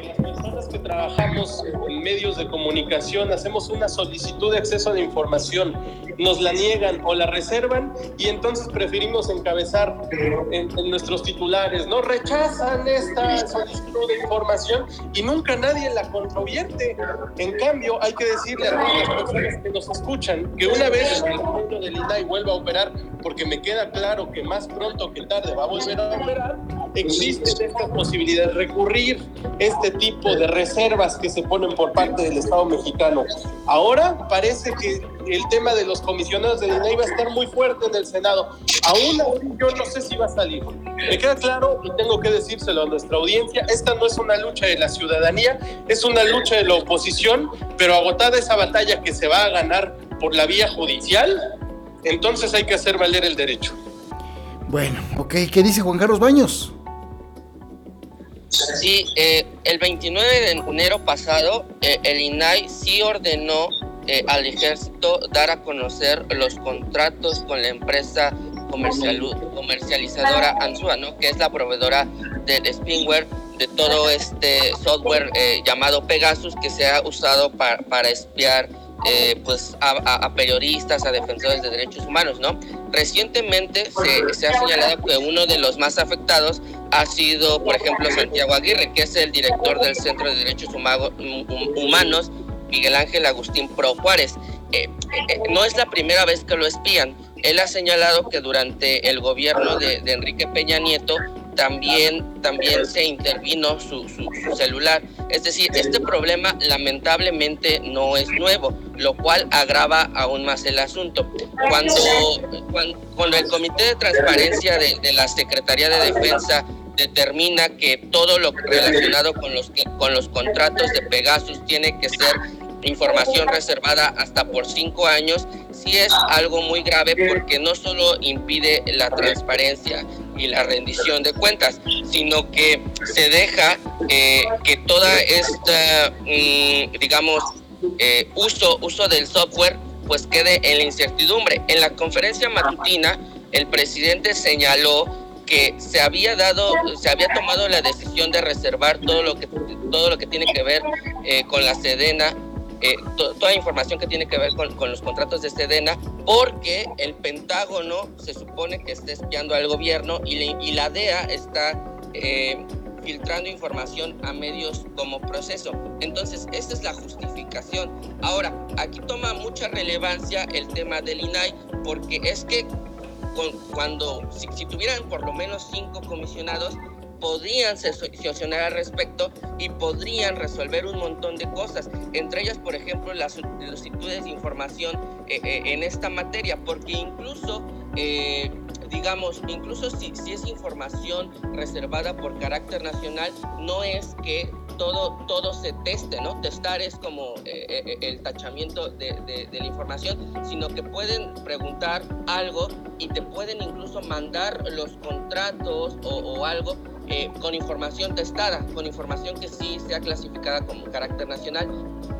que las personas que trabajamos en medios de comunicación hacemos una solicitud de acceso a la información, nos la niegan o la reservan y entonces preferimos encabezar en, en nuestros titulares, ¿no? Rechazan esta solicitud de información y nunca nadie la controvierte. En cambio, hay que decirle a todas las personas que nos escuchan que una vez el mundo del INAI vuelva a operar, porque me queda claro que más pronto que tarde va a volver a operar, existe esta posibilidad de recurrir este tipo de reservas que se ponen por parte del Estado mexicano. Ahora parece que el tema de los comisionados del INAI va a estar muy fuerte en el Senado. Aún así, yo no sé si va a salir. Me queda claro y tengo que decírselo a nuestra audiencia, esta no es una lucha de la ciudadanía, es una lucha de la oposición, pero agotada esa batalla que se va a ganar por la vía judicial, entonces hay que hacer valer el derecho. Bueno, ok, ¿qué dice Juan Carlos Baños? Sí, eh, el 29 de enero pasado, eh, el INAI sí ordenó eh, al ejército dar a conocer los contratos con la empresa comercial, comercializadora Ansua, ¿no? que es la proveedora del spinware de todo este software llamado Pegasus que se ha usado para, para espiar eh, pues a, periodistas, a defensores de derechos humanos, ¿no? Recientemente se, se, ha señalado que uno de los más afectados ha sido, por ejemplo, Santiago Aguirre, que es el director del Centro de Derechos Humanos, Miguel Ángel Agustín Pro Juárez. Eh, eh, no es la primera vez que lo espían. Él ha señalado que durante el gobierno de, de Enrique Peña Nieto también, también se intervino su, su, celular. Es decir, este problema lamentablemente no es nuevo, lo cual agrava aún más el asunto. Cuando, cuando, el Comité de Transparencia de, de, la Secretaría de Defensa determina que todo lo relacionado con los, con los contratos de Pegasus tiene que ser información reservada hasta por cinco años, sí es algo muy grave porque no solo impide la transparencia y la rendición de cuentas, sino que se deja eh, que toda esta, mm, digamos, eh, uso, uso del software pues quede en la incertidumbre. En la conferencia matutina, el presidente señaló que se había dado, se había tomado la decisión de reservar todo lo que todo lo que tiene que ver eh, con la Sedena eh, toda información que tiene que ver con, con, los contratos de Sedena, porque el Pentágono se supone que está espiando al gobierno y, la DEA está eh, filtrando información a medios como proceso. Entonces, esa es la justificación. Ahora, aquí toma mucha relevancia el tema del INAI, porque es que cuando, si tuvieran por lo menos cinco comisionados, podrían sancionar al respecto y podrían resolver un montón de cosas, entre ellas, por ejemplo, las solicitudes de información eh, eh, en esta materia, porque incluso, eh, digamos, incluso si, si es información reservada por carácter nacional, no es que todo, todo se teste, ¿no? Testar es como el tachamiento de, de, la información, sino que pueden preguntar algo y te pueden incluso mandar los contratos o, o algo eh, con información testada, con información que sí sea clasificada como carácter nacional.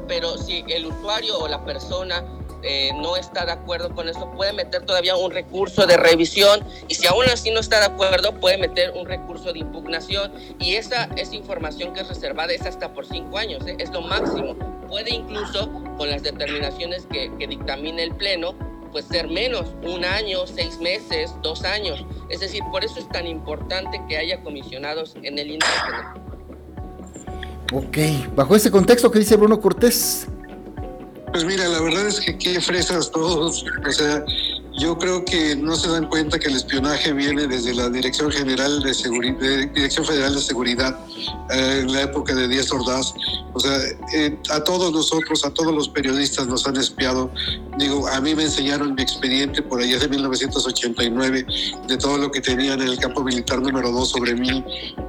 Pero si el usuario o la persona eh, no está de acuerdo con eso, puede meter todavía un recurso de revisión y si aún así no está de acuerdo, puede meter un recurso de impugnación y esa, esa información que es reservada es hasta por cinco años, ¿eh? es lo máximo. Puede incluso, con las determinaciones que, que dictamine el Pleno, pues ser menos, un año, seis meses, dos años. Es decir, por eso es tan importante que haya comisionados en el INAI. Ok, bajo ese contexto, ¿qué dice Bruno Cortés? Pues mira, la verdad es que qué fresas todos. O sea, yo creo que no se dan cuenta que el espionaje viene desde la Dirección General de Seguridad, Dirección Federal de Seguridad, eh, en la época de Díaz Ordaz. O sea, eh, a todos nosotros, a todos los periodistas nos han espiado. Digo, a mí me enseñaron mi expediente por allá de 1989, de todo lo que tenían en el campo militar número 2 sobre mí.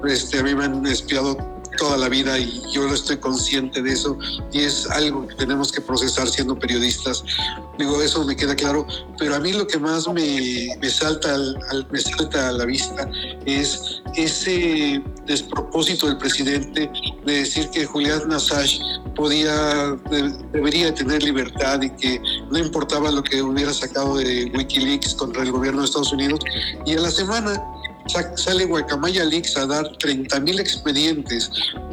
Este, a mí me han espiado toda la vida y yo no estoy consciente de eso y es algo que tenemos que procesar siendo periodistas. Digo, eso me queda claro, pero a mí lo que más me, me salta, al, me salta a la vista es ese despropósito del presidente de decir que Julián Assange podía, debería tener libertad y que no importaba lo que hubiera sacado de Wikileaks contra el gobierno de Estados Unidos. Y a la semana sale Guacamaya Leaks a dar 30 mil expedientes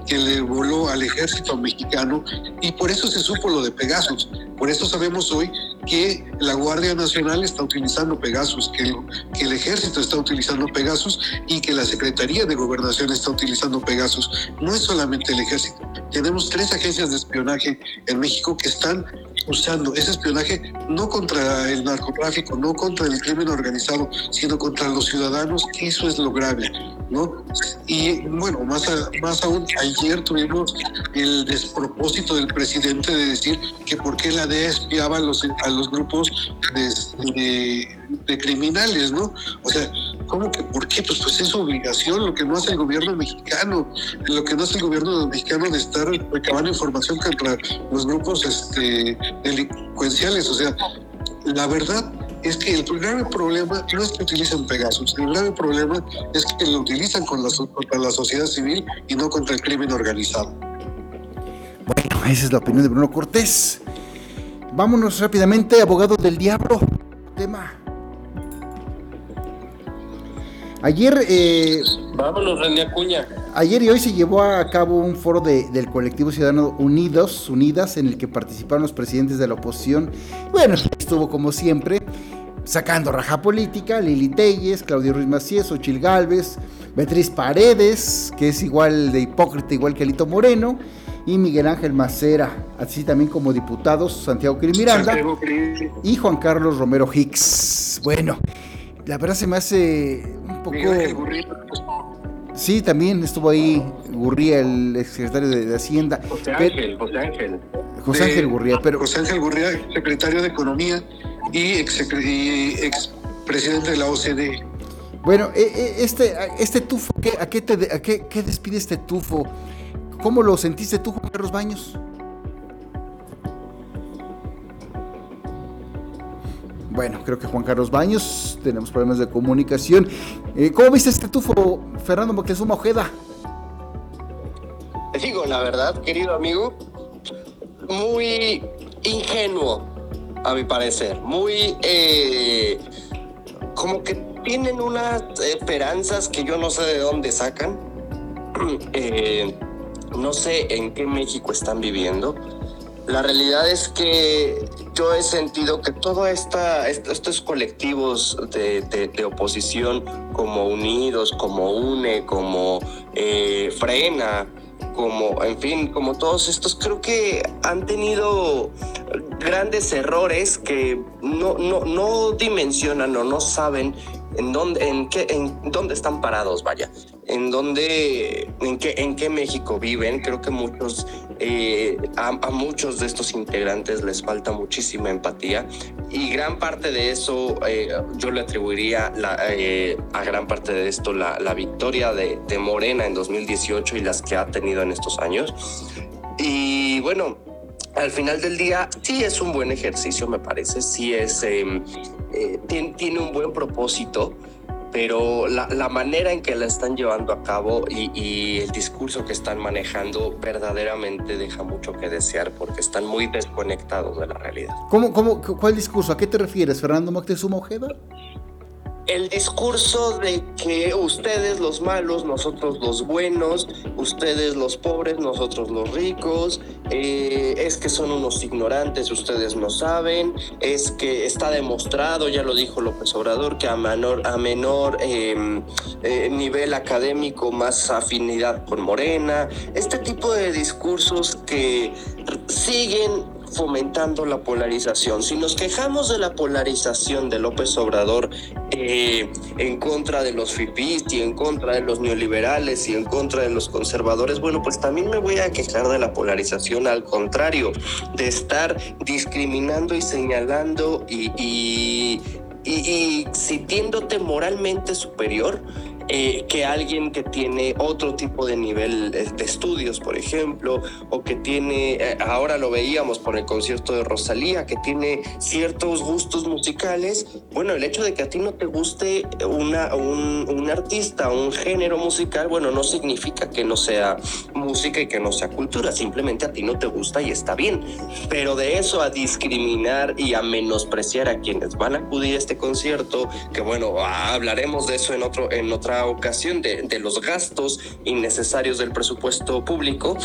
que le voló al ejército mexicano y por eso se supo lo de Pegasus. Por eso sabemos hoy que la Guardia Nacional está utilizando Pegasus, que el, que el ejército está utilizando Pegasus y que la Secretaría de Gobernación está utilizando Pegasus. No es solamente el ejército. Tenemos tres agencias de espionaje en México que están usando ese espionaje no contra el narcotráfico, no contra el crimen organizado, sino contra los ciudadanos. Eso es lo grave, ¿no? Y bueno, más, más aún, ayer tuvimos el despropósito del presidente de decir que por qué la DEA espiaba a los, a los grupos de, de, criminales, ¿no? O sea, ¿cómo que por qué? Pues, pues es obligación, lo que no hace el gobierno mexicano, lo que no hace el gobierno mexicano de estar recabando información contra los grupos este, delincuenciales. O sea, la verdad es que el grave problema no es que utilicen Pegasus, el grave problema es que lo utilizan contra la sociedad civil y no contra el crimen organizado. Bueno, esa es la opinión de Bruno Cortés. Vámonos rápidamente, abogado del diablo. Tema. Ayer. Eh, Vámonos, René Acuña. Ayer y hoy se llevó a cabo un foro del colectivo Ciudadano Unidos, Unidas, en el que participaron los presidentes de la oposición. Bueno, estuvo como siempre sacando raja política, Lili Telles, Claudio Ruiz Macías, Ochil Galvez, Beatriz Paredes, que es igual de hipócrita, igual que Alito Moreno, y Miguel Ángel Macera, así también como diputados Santiago Cris Miranda y Juan Carlos Romero Hicks. Bueno, la verdad se me hace un poco... Sí, también estuvo ahí Gurría, el exsecretario de, de Hacienda. José Ángel, José Ángel. José Ángel Gurría, pero... José Ángel Gurría, secretario de Economía y ex, presidente de la OCDE. Bueno, e, e, este, este tufo, ¿a qué, te, a qué, qué despide este tufo? ¿Cómo lo sentiste tú, Juan Carlos Baños? Bueno, creo que Juan Carlos Baños, tenemos problemas de comunicación. Eh, ¿Cómo viste este tufo, Fernando Moctezuma Ojeda? Te digo, la verdad, querido amigo, muy ingenuo, a mi parecer. Muy, eh, como que tienen unas esperanzas que yo no sé de dónde sacan. Eh, no sé en qué México están viviendo la realidad es que yo he sentido que todos estos colectivos de, oposición como Unidos, como UNE, como eh, Frena, como, en fin, como todos estos, creo que han tenido grandes errores que no, no, no dimensionan o no saben en dónde, en qué, en dónde están parados, vaya, en dónde, en qué, en qué México viven. Creo que muchos, eh, a, muchos de estos integrantes les falta muchísima empatía y gran parte de eso eh, yo le atribuiría eh, a gran parte de esto la, la victoria de, de Morena en 2018 y las que ha tenido en estos años. Y bueno, al final del día sí es un buen ejercicio, me parece, sí es, em, eh, tiene, un buen propósito, pero la, manera en que la están llevando a cabo y, el discurso que están manejando verdaderamente deja mucho que desear porque están muy desconectados de la realidad. ¿Cómo, cómo, ¿Cuál discurso? ¿A qué te refieres, Fernando Moctezuma Ojeda? El discurso de que ustedes los malos, nosotros los buenos, ustedes los pobres, nosotros los ricos, eh, es que son unos ignorantes, ustedes no saben, es que está demostrado, ya lo dijo López Obrador, que a menor, a menor em, eh, nivel académico más afinidad con Morena, este tipo de discursos que siguen fomentando la polarización. Si nos quejamos de la polarización de López Obrador eh, en contra de los FIPIs y en contra de los neoliberales y en contra de los conservadores, bueno, pues también me voy a quejar de la polarización al contrario, de estar discriminando y señalando y, y, y, y sintiéndote moralmente superior eh, que alguien que tiene otro tipo de nivel de estudios, por ejemplo, o que tiene, eh, ahora lo veíamos por el concierto de Rosalía, que tiene ciertos gustos musicales, bueno, el hecho de que a ti no te guste una, un, un artista, un género musical, bueno, no significa que no sea música y que no sea cultura, simplemente a ti no te gusta y está bien, pero de eso a discriminar y a menospreciar a quienes van a acudir a este concierto, que bueno, hablaremos de eso en, otro, en otra ocasión de, los gastos innecesarios del presupuesto público.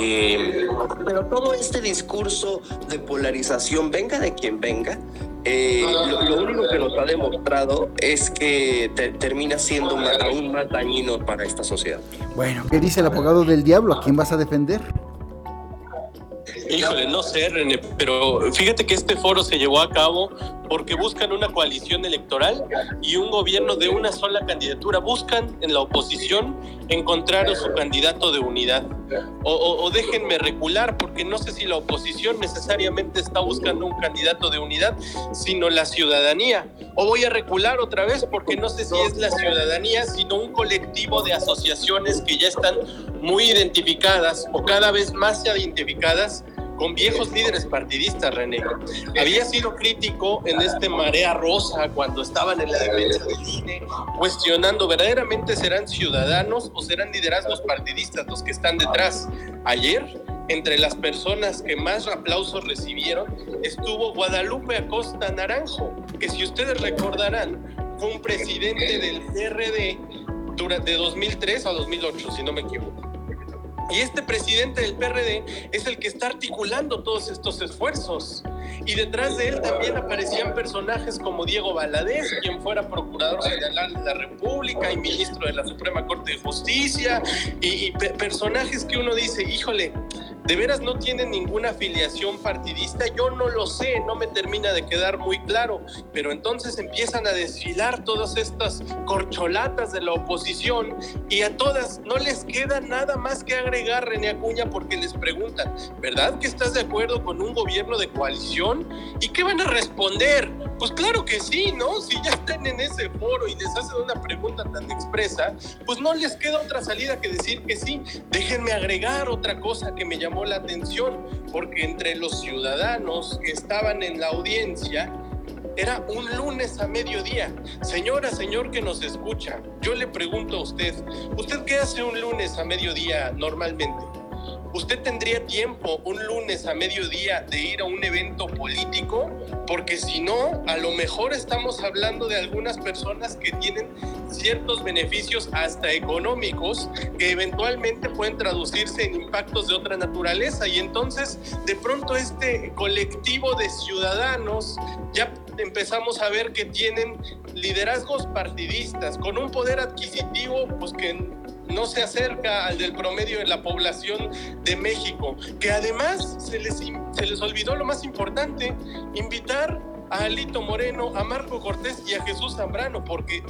Eh, pero todo este discurso de polarización, venga de quien venga, eh, lo, único que nos ha demostrado es que termina siendo aún más dañino para esta sociedad. Bueno, ¿qué dice el abogado del diablo? ¿A quién vas a defender? Híjole, no sé, René, pero fíjate que este foro se llevó a cabo porque buscan una coalición electoral y un gobierno de una sola candidatura. Buscan en la oposición encontrar su candidato de unidad. O, déjenme recular, porque no sé si la oposición necesariamente está buscando un candidato de unidad, sino la ciudadanía. O voy a recular otra vez, porque no sé si es la ciudadanía, sino un colectivo de asociaciones que ya están muy identificadas o cada vez más identificadas con viejos líderes partidistas, René. Había sido crítico en este marea rosa cuando estaban en la defensa del cuestionando verdaderamente serán ciudadanos o serán liderazgos partidistas los que están detrás. Ayer, entre las personas que más aplausos recibieron, estuvo Guadalupe Acosta Naranjo, que si ustedes recordarán, fue un presidente del PRD durante 2003 a 2008, si no me equivoco. Y este presidente del PRD es el que está articulando todos estos esfuerzos. Y detrás de él también aparecían personajes como Diego Valadez, quien fuera procurador general de la República y ministro de la Suprema Corte de Justicia, y, personajes que uno dice, híjole, ¿De veras no tienen ninguna afiliación partidista? Yo no lo sé, no me termina de quedar muy claro, pero entonces empiezan a desfilar todas estas corcholatas de la oposición y a todas no les queda nada más que agregar René Acuña porque les preguntan, ¿verdad que estás de acuerdo con un gobierno de coalición? ¿Y qué van a responder? Pues claro que sí, ¿no? Si ya están en ese foro y les hacen una pregunta tan expresa, pues no les queda otra salida que decir que sí. Déjenme agregar otra cosa que me llamó la atención, porque entre los ciudadanos que estaban en la audiencia, era un lunes a mediodía. Señora, señor que nos escucha, yo le pregunto a usted, ¿usted qué hace un lunes a mediodía normalmente? ¿Usted tendría tiempo un lunes a mediodía de ir a un evento político? Porque si no, a lo mejor estamos hablando de algunas personas que tienen ciertos beneficios hasta económicos que eventualmente pueden traducirse en impactos de otra naturaleza. Y entonces, de pronto, este colectivo de ciudadanos ya empezamos a ver que tienen liderazgos partidistas con un poder adquisitivo pues que no se acerca al del promedio de la población de México, que además se les, se les olvidó lo más importante, invitar a Alito Moreno, a Marco Cortés y a Jesús Zambrano, porque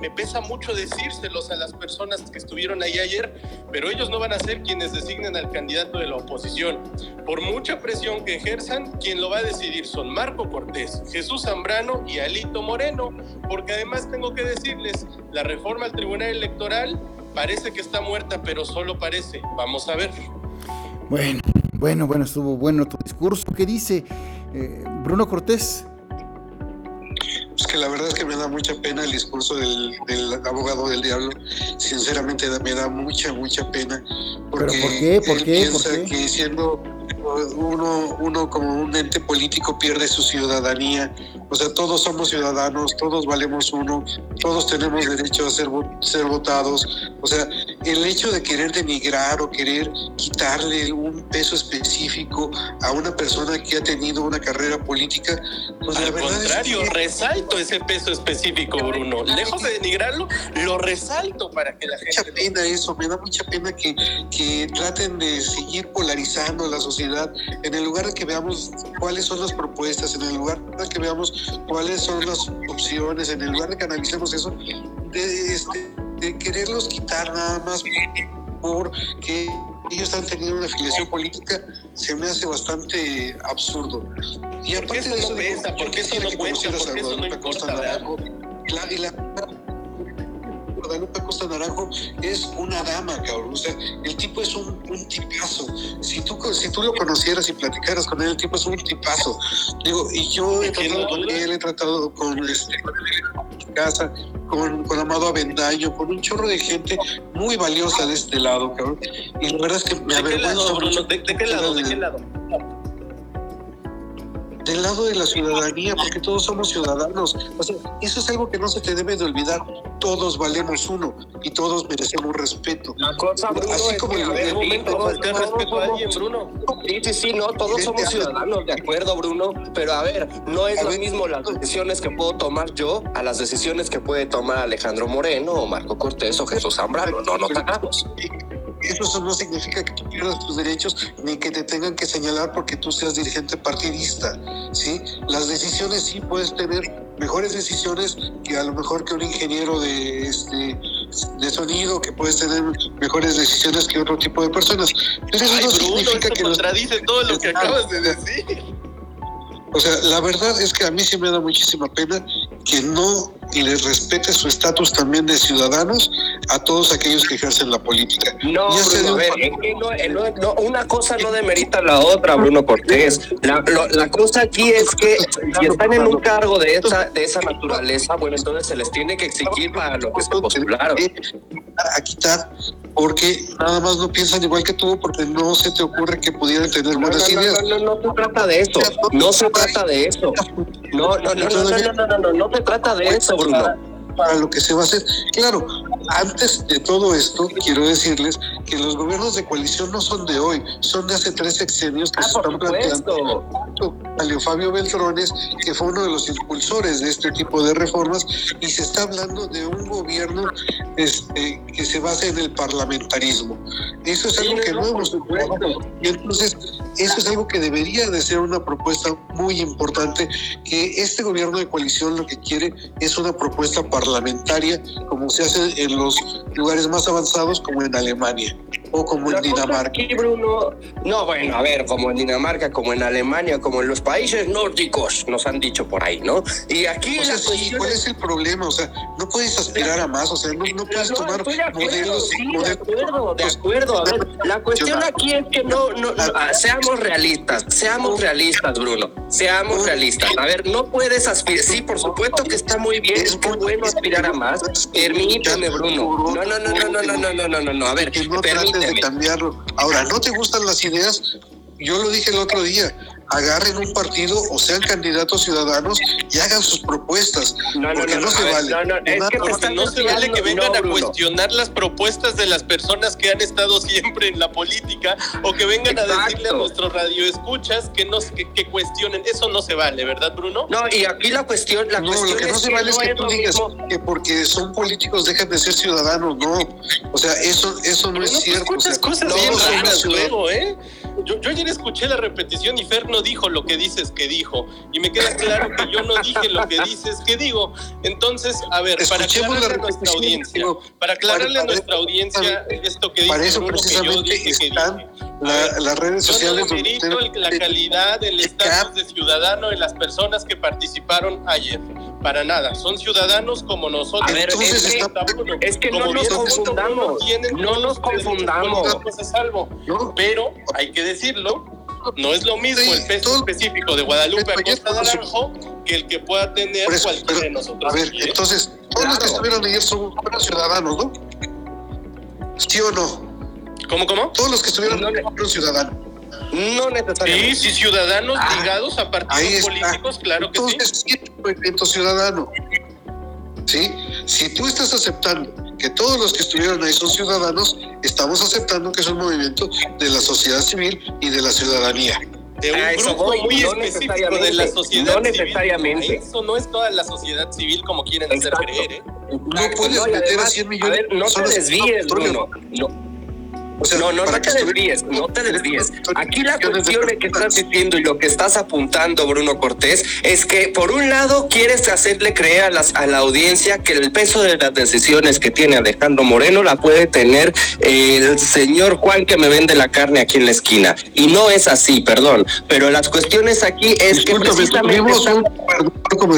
me, pesa mucho decírselos a las personas que estuvieron ahí ayer, pero ellos no van a ser quienes designen al candidato de la oposición. Por mucha presión que ejerzan, quien lo va a decidir son Marco Cortés, Jesús Zambrano y Alito Moreno, porque además tengo que decirles, la reforma al Tribunal Electoral parece que está muerta, pero solo parece. Vamos a ver. Bueno, bueno, bueno, estuvo bueno tu discurso. ¿Qué dice eh, Bruno Cortés? Pues que la verdad es que me da mucha pena el discurso del, abogado del diablo. Sinceramente me da mucha, mucha pena. Porque ¿Pero por qué? ¿Por qué? ¿Por que siendo uno, uno como un ente político pierde su ciudadanía. O sea, todos somos ciudadanos, todos valemos uno, todos tenemos derecho a ser, ser votados. O sea, el hecho de querer denigrar o querer quitarle un peso específico a una persona que ha tenido una carrera política, pues Al contrario, resalto ese peso específico, Bruno. Lejos de denigrarlo, lo resalto para que la gente... Mucha pena eso, me da mucha pena que, que traten de seguir polarizando la sociedad en el lugar de que veamos cuáles son las propuestas, en el lugar de que veamos cuáles son las opciones, en el lugar de que analicemos eso, de, este, de quererlos quitar nada más porque ellos han tenido una afiliación política se me hace bastante absurdo. Y aparte de eso, ¿por qué eso no cuenta? ¿Por qué eso no importa? y la Guadalupe Costa Naranjo es una dama, cabrón. O sea, el tipo es un, tipazo. Si tú, si tú lo conocieras y platicaras con él, el tipo es un tipazo. Digo, y yo he tratado con él, he tratado con, este, con casa, con, con Amado Avendaño, con un chorro de gente muy valiosa de este lado, cabrón. Y la verdad es que me avergüenza. ¿De, ¿De qué lado? ¿De qué lado? Del lado de la ciudadanía, porque todos somos ciudadanos. O sea, eso es algo que no se te debe de olvidar. Todos valemos uno y todos merecemos respeto. La cosa, Bruno, Así como el, el momento falta respeto a alguien, Bruno. Sí, sí, sí, no, todos somos ciudadanos, de acuerdo, Bruno. Pero a ver, no es lo mismo las decisiones que puedo tomar yo a las decisiones que puede tomar Alejandro Moreno o Marco Cortés o Jesús Zambrano. No, no hagamos. Eso no significa que tú pierdas tus derechos ni que te tengan que señalar porque tú seas dirigente partidista, ¿sí? Las decisiones sí puedes tener mejores decisiones que a lo mejor que un ingeniero de este de sonido, que puedes tener mejores decisiones que otro tipo de personas. Pero eso Ay, no Bruno, significa que los- contradice todo lo que acabas de decir. O sea, la verdad es que a mí sí me da muchísima pena que no les respete su estatus también de ciudadanos a todos aquellos que ejercen la política. No, Bruno, a ver, es que no, eh, no- no, una cosa no demerita la otra, Bruno Cortés. La, lo- la cosa aquí es que si están en un cargo de esa, de esa naturaleza, bueno, entonces se les tiene que exigir para lo que se postularon. a quitar porque nada más no piensan igual que tú porque no se te ocurre que pudieran tener No, buenas no, no, ideas. no, no, no se trata de eso. No se trata de eso. No, no, no, no, no, no, no, no, no, no se trata de eso, wouldn't know. Para lo que se va a hacer. Claro, antes de todo esto, quiero decirles que los gobiernos de coalición no son de hoy, son de hace tres sexenios que Ah, se están planteando. Salió Fabio Beltrones, que fue uno de los impulsores de este tipo de reformas, y se está hablando de un gobierno este, que se basa en el parlamentarismo. Eso es algo que no hemos y entonces eso es algo que debería de ser una propuesta muy importante, que este gobierno de coalición lo que quiere es una propuesta parlamentaria, como se hace en los lugares más avanzados, como en Alemania o como en Dinamarca. aquí, Bruno, no, bueno, a ver, como en Dinamarca, como en Alemania, como en los países nórdicos, nos han dicho por ahí, ¿no? Y aquí O sea, sí, ¿cuál es el problema? O sea, no puedes aspirar a más, o sea, no, no puedes No, tomar estoy de acuerdo, modelos sí, de modelos- acuerdo, de acuerdo. A ver, la cuestión aquí es que no, no, no, ah, seamos realistas, seamos realistas, Bruno, seamos realistas. A ver, no puedes aspirar, sí, por supuesto que está muy bien, es muy bueno aspirar a más. Permítame, Bruno. No, no, no, no, no, no, no, no, no, no, a ver, que cambiarlo. Ahora, ¿no te gustan las ideas? Yo lo dije el otro día, agarren un partido o sean candidatos ciudadanos y hagan sus propuestas, No, no, porque no, no, no, se ver, vale. no, no, es Nada que se vale que No, vengan a cuestionar las propuestas de las personas que han estado siempre en la política o que vengan a decirle a nuestros radioescuchas que, nos, que, que cuestionen. Eso no se vale, ¿verdad, Bruno? No, y aquí la cuestión, la No, cuestión lo que no es se vale es que tú digas mismo. que porque son políticos dejan de ser ciudadanos, no. O sea, eso, eso no Pero es cierto. o sea, cosas bien raras luego, ¿eh? Yo, yo ayer escuché la repetición y Fer no dijo lo que dices que dijo. Y me queda claro que yo no dije lo que dices que digo. Entonces, a ver, para aclararle la a nuestra audiencia, digo, para aclararle a para- nuestra audiencia esto que Para dice eso que precisamente dije. La- las redes Yo no sociales demerito ustedes- el- la calidad del estatus de ciudadano de las personas que participaron ayer. Para nada, son ciudadanos como nosotros. A ver, Entonces es que- es que no nos confundamos, no nos confundamos. a. ¿no? Pero hay que decirlo, no es lo mismo Sí, el peso todo- específico de Guadalupe Acosta por su- Naranjo que el que pueda tener eso, cualquiera de pero, nosotros. a ver, aquí, ¿eh? entonces, todos los que Claro. estuvieron ayer son ciudadanos, ¿no? ¿Sí o no? ¿Cómo, cómo? Todos los que estuvieron No, ayer fueron ciudadanos. No Sí, necesariamente. sí, ciudadanos Ah, ligados a partidos políticos, claro que sí. Entonces, sí es un movimiento ciudadano. ¿Sí? Si tú estás aceptando que todos los que estuvieron ahí son ciudadanos, estamos aceptando que es un movimiento de la sociedad civil y de la ciudadanía. De un A eso grupo voy, muy no específico de la necesariamente, sociedad no civil. necesariamente. Eso no es toda la sociedad civil como quieren hacer Exacto. creer, ¿eh? No puedes no, meter a además, 100 A millones ver, de no te personas desvíes. Bruno. No, O sea, no, no, no te desvíes, no te desvíes. Aquí la cuestión de que estás diciendo y lo que estás apuntando, Bruno Cortés, es que por un lado quieres hacerle creer a, las, a la audiencia que el peso de las decisiones que tiene Alejandro Moreno la puede tener el señor Juan que me vende la carne aquí en la esquina. Y no es así, perdón. Pero las cuestiones aquí es que precisamente están como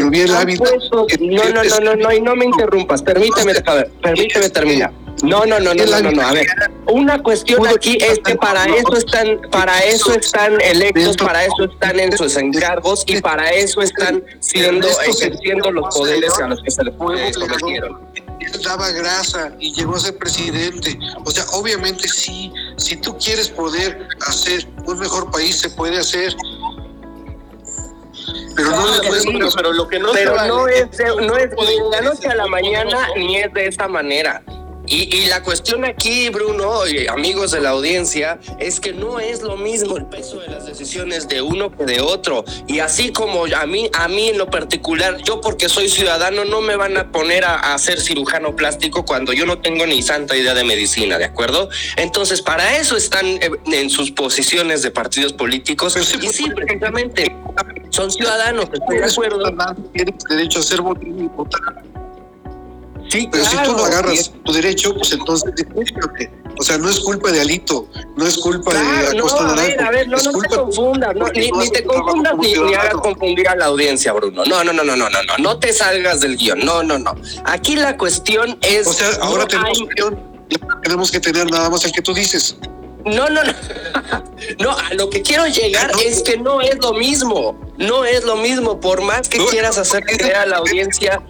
que- No, no, no, no, no, y no me interrumpas, permíteme, a ver, permíteme terminar. No, no, no, no, no, no, no, a ver. Una cuestión aquí es que para eso están, para eso están electos, para eso están en sus encargos y para eso están siendo, ejerciendo los poderes a los que se les eh, sometieron. Él daba grasa y llegó a ser presidente. O sea, obviamente sí, si tú quieres poder hacer un mejor país, se puede hacer. Pero no le puedes Pero, pero lo que no Pero no es, de- no es de ni de la noche a la mañana ni es de esta manera. Y, la cuestión aquí, Bruno, y amigos de la audiencia, es que no es lo mismo el peso de las decisiones de uno que de otro. Y así como a mí, a mí en lo particular, yo porque soy ciudadano, no me van a poner a, a ser cirujano plástico cuando yo no tengo ni santa idea de medicina, ¿de acuerdo? Entonces, para eso están eh, en sus posiciones de partidos políticos. y sí, precisamente, son ciudadanos, estoy de acuerdo. Tienen derecho a ser votar Sí, pero si tú no agarras tu derecho, pues entonces o sea, no es culpa de Alito, no es culpa de Acosta no, a ver, a ver, no, no te confundas, no, ni, ni, te confundas ni, ni, hagas confundir a la audiencia, Bruno. No, no, no, no, no, no, no, no te salgas del guion, no, no, no. Aquí la cuestión es. O sea, ahora tenemos guion, tenemos que tener nada más el que tú dices. No, no, no. No, a lo que quiero llegar es que no es lo mismo. No es lo mismo. Por más que quieras hacer creer a la audiencia.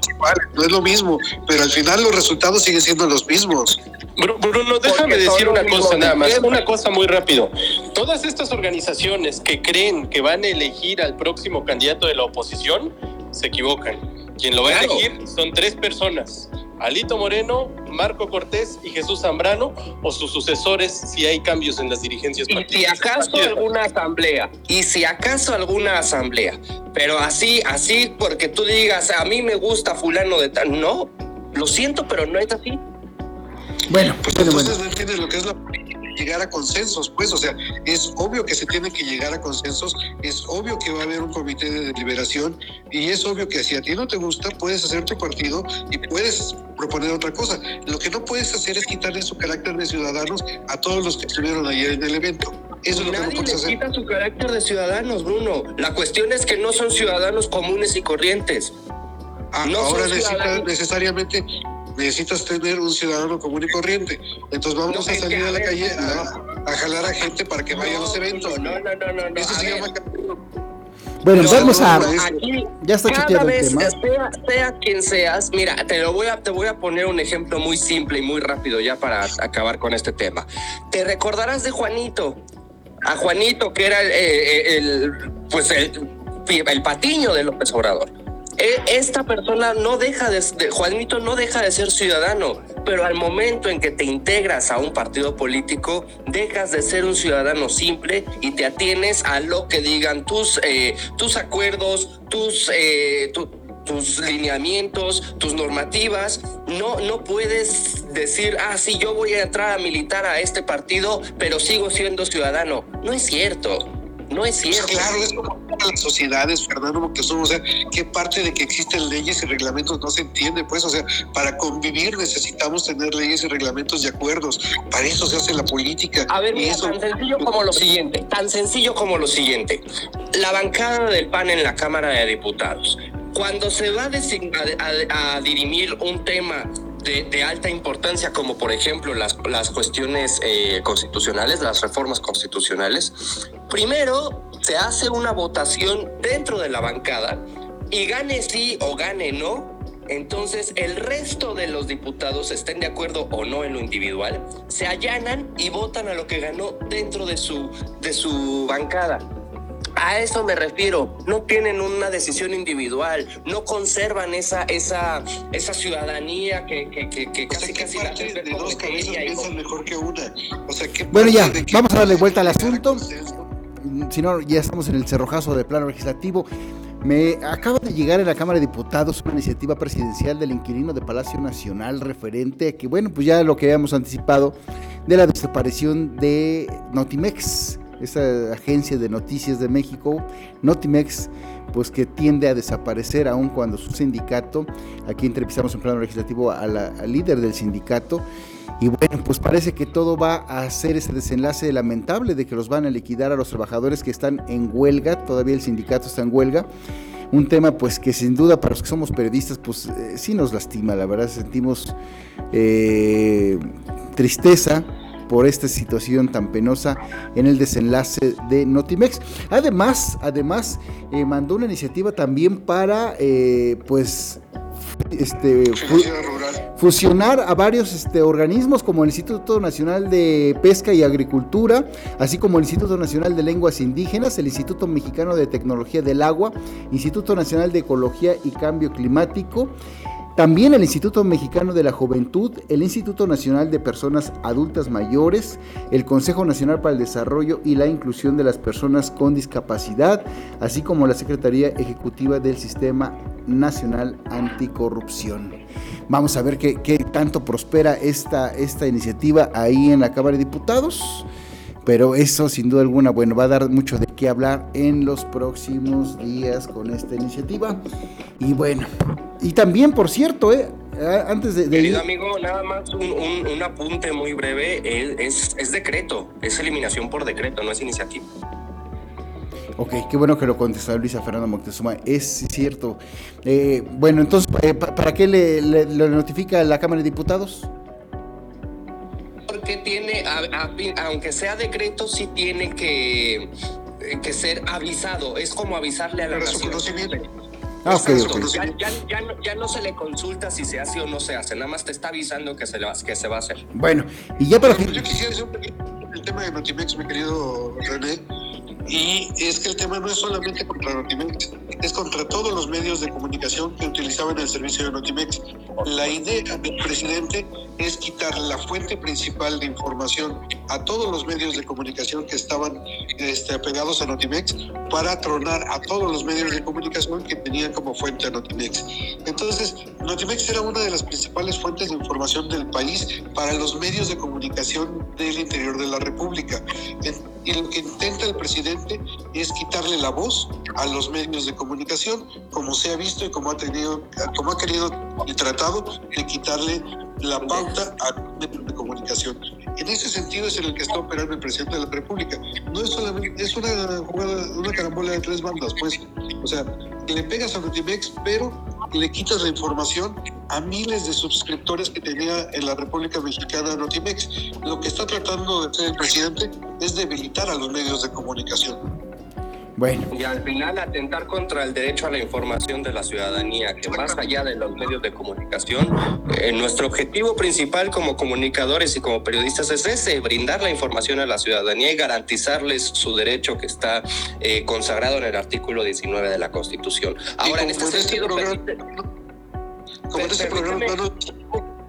No es lo mismo, pero al final los resultados siguen siendo los mismos. Bruno, déjame decir una cosa nada más, una cosa muy rápido. Todas estas organizaciones que creen que van a elegir al próximo candidato de la oposición, se equivocan. Quien lo va a elegir son tres personas. Alito Moreno, Marco Cortés y Jesús Zambrano o sus sucesores si hay cambios en las dirigencias y si acaso alguna asamblea y si acaso alguna asamblea pero así así porque tú digas a mí me gusta fulano de tal no lo siento pero no es así bueno pues entonces no entiendes lo que es la llegar a consensos, pues, o sea, es obvio que se tiene que llegar a consensos, es obvio que va a haber un comité de deliberación y es obvio que si a ti no te gusta, puedes hacer tu partido y puedes proponer otra cosa. Lo que no puedes hacer es quitarle su carácter de ciudadanos a todos los que estuvieron ayer en el evento. Eso es lo Nadie que no puedes les quita su carácter de ciudadanos, Bruno. La cuestión es que no son ciudadanos comunes y corrientes. Ah, no ahora necesitan necesariamente necesitas tener un ciudadano común y corriente. Entonces vamos a salir a la calle a, jalar a gente para que vaya a los eventos. No, no, no, no. Eso se llama bueno, vamos a. Aquí, ya está cada vez, el tema. Sea, sea, quien seas, mira, te lo voy a, te voy a poner un ejemplo muy simple y muy rápido ya para acabar con este tema. Te recordarás de Juanito, a Juanito que era el, eh, el pues el, el patiño de López Obrador. E, esta persona no deja de, Juanito no deja de ser ciudadano, pero al momento en que te integras a un partido político, dejas de ser un ciudadano simple y te atienes a lo que digan tus, eh, tus acuerdos, tus, eh, tus lineamientos, tus normativas. No, no puedes decir, ah, sí, yo voy a entrar a militar a este partido, pero sigo siendo ciudadano. No es cierto. No es cierto. claro, es como las sociedades, Fernando que somos, o sea, qué parte de que existen leyes y reglamentos no se entiende, pues, o sea, para convivir necesitamos tener leyes y reglamentos y acuerdos. Para eso se hace la política. A ver, mira, tan sencillo como lo siguiente, tan sencillo como lo siguiente. La bancada del PAN en la Cámara de Diputados, cuando se va a, a dirimir un tema de, alta importancia, como por ejemplo las, las cuestiones eh, constitucionales, las reformas constitucionales, primero se hace una votación dentro de la bancada y gane sí o gane no. Entonces el resto de los diputados, estén de acuerdo o no en lo individual, se allanan y votan a lo que ganó dentro de su, de su bancada. A eso me refiero. No tienen una decisión individual, no conservan esa, esa, esa ciudadanía que, que, que, casi casi la de dos cabezas mejor que una. O sea, bueno, ya, vamos a darle vuelta al asunto. Si no, ya estamos en el cerrojazo del plano legislativo. Me acaba de llegar en la Cámara de Diputados una iniciativa presidencial del inquilino de Palacio Nacional referente a que, bueno, pues ya lo que habíamos anticipado de la desaparición de Notimex esa agencia de noticias de México, Notimex, pues que tiende a desaparecer aun cuando su sindicato, aquí entrevistamos en plano legislativo al líder del sindicato, y bueno, pues parece que todo va a hacer ese desenlace lamentable de que los van a liquidar a los trabajadores que están en huelga, todavía el sindicato está en huelga. Un tema pues que sin duda para los que somos periodistas pues eh, sí nos lastima, la verdad sentimos eh, tristeza por esta situación tan penosa en el desenlace de Notimex. Además, además eh, mandó una iniciativa también para, eh, pues, este, fusionar a varios este, organismos como el Instituto Nacional de Pesca y Agricultura, así como el Instituto Nacional de Lenguas Indígenas, el Instituto Mexicano de Tecnología del Agua, Instituto Nacional de Ecología y Cambio Climático, También el Instituto Mexicano de la Juventud, el Instituto Nacional de Personas Adultas Mayores, el Consejo Nacional para el Desarrollo y la Inclusión de las Personas con Discapacidad, así como la Secretaría Ejecutiva del Sistema Nacional Anticorrupción. Vamos a ver qué, tanto prospera esta, esta iniciativa ahí en la Cámara de Diputados. Pero eso sin duda alguna, bueno, va a dar mucho de qué hablar en los próximos días con esta iniciativa. Y bueno, y también, por cierto, eh, antes de, Querido amigo, nada más un, apunte muy breve, es, es, decreto, es eliminación por decreto, no es iniciativa. Ok, qué bueno que lo contestó Luisa Fernando Moctezuma, es cierto. Eh, bueno, entonces, eh, ¿para qué le, le, le notifica la Cámara de Diputados? Que tiene, aunque sea decreto, sí tiene que, que ser avisado. Es como avisarle a la nación. Ah, okay, okay. Ya, ya, ya, no se le consulta si se hace o no se hace, nada más te está avisando que se, le va, que se va a hacer. Bueno, y ya para... Yo quisiera decir el tema de Notimex, mi querido René, y es que el tema no es solamente contra Notimex, es contra todos los medios de comunicación que utilizaban el servicio de Notimex. La idea del presidente es quitar la fuente principal de información a todos los medios de comunicación que estaban este, apegados a Notimex para tronar a todos los medios de comunicación que tenían como fuente a Notimex. Entonces, Notimex era una de las principales fuentes de información del país para los medios de comunicación del interior de la República. Y lo que intenta el presidente es quitarle la voz a los medios de comunicación, como se ha visto y como ha tenido, como ha querido el tratado de quitarle la pauta a medios de comunicación. En ese sentido es en el que está operando el presidente de la República. No es solamente, es una jugada, una carambola de tres bandas, pues. O sea, le pegas a Notimex, pero le quitas la información a miles de suscriptores que tenía en la República Mexicana Notimex. Lo que está tratando de hacer el presidente es debilitar a los medios de comunicación. Bueno. Y al final atentar contra el derecho a la información de la ciudadanía, que más allá de los medios de comunicación, eh, nuestro objetivo principal como comunicadores y como periodistas es ese, brindar la información a la ciudadanía y garantizarles su derecho que está eh, consagrado en el artículo 19 de la Constitución. Ahora, en este, sentido... como en este programa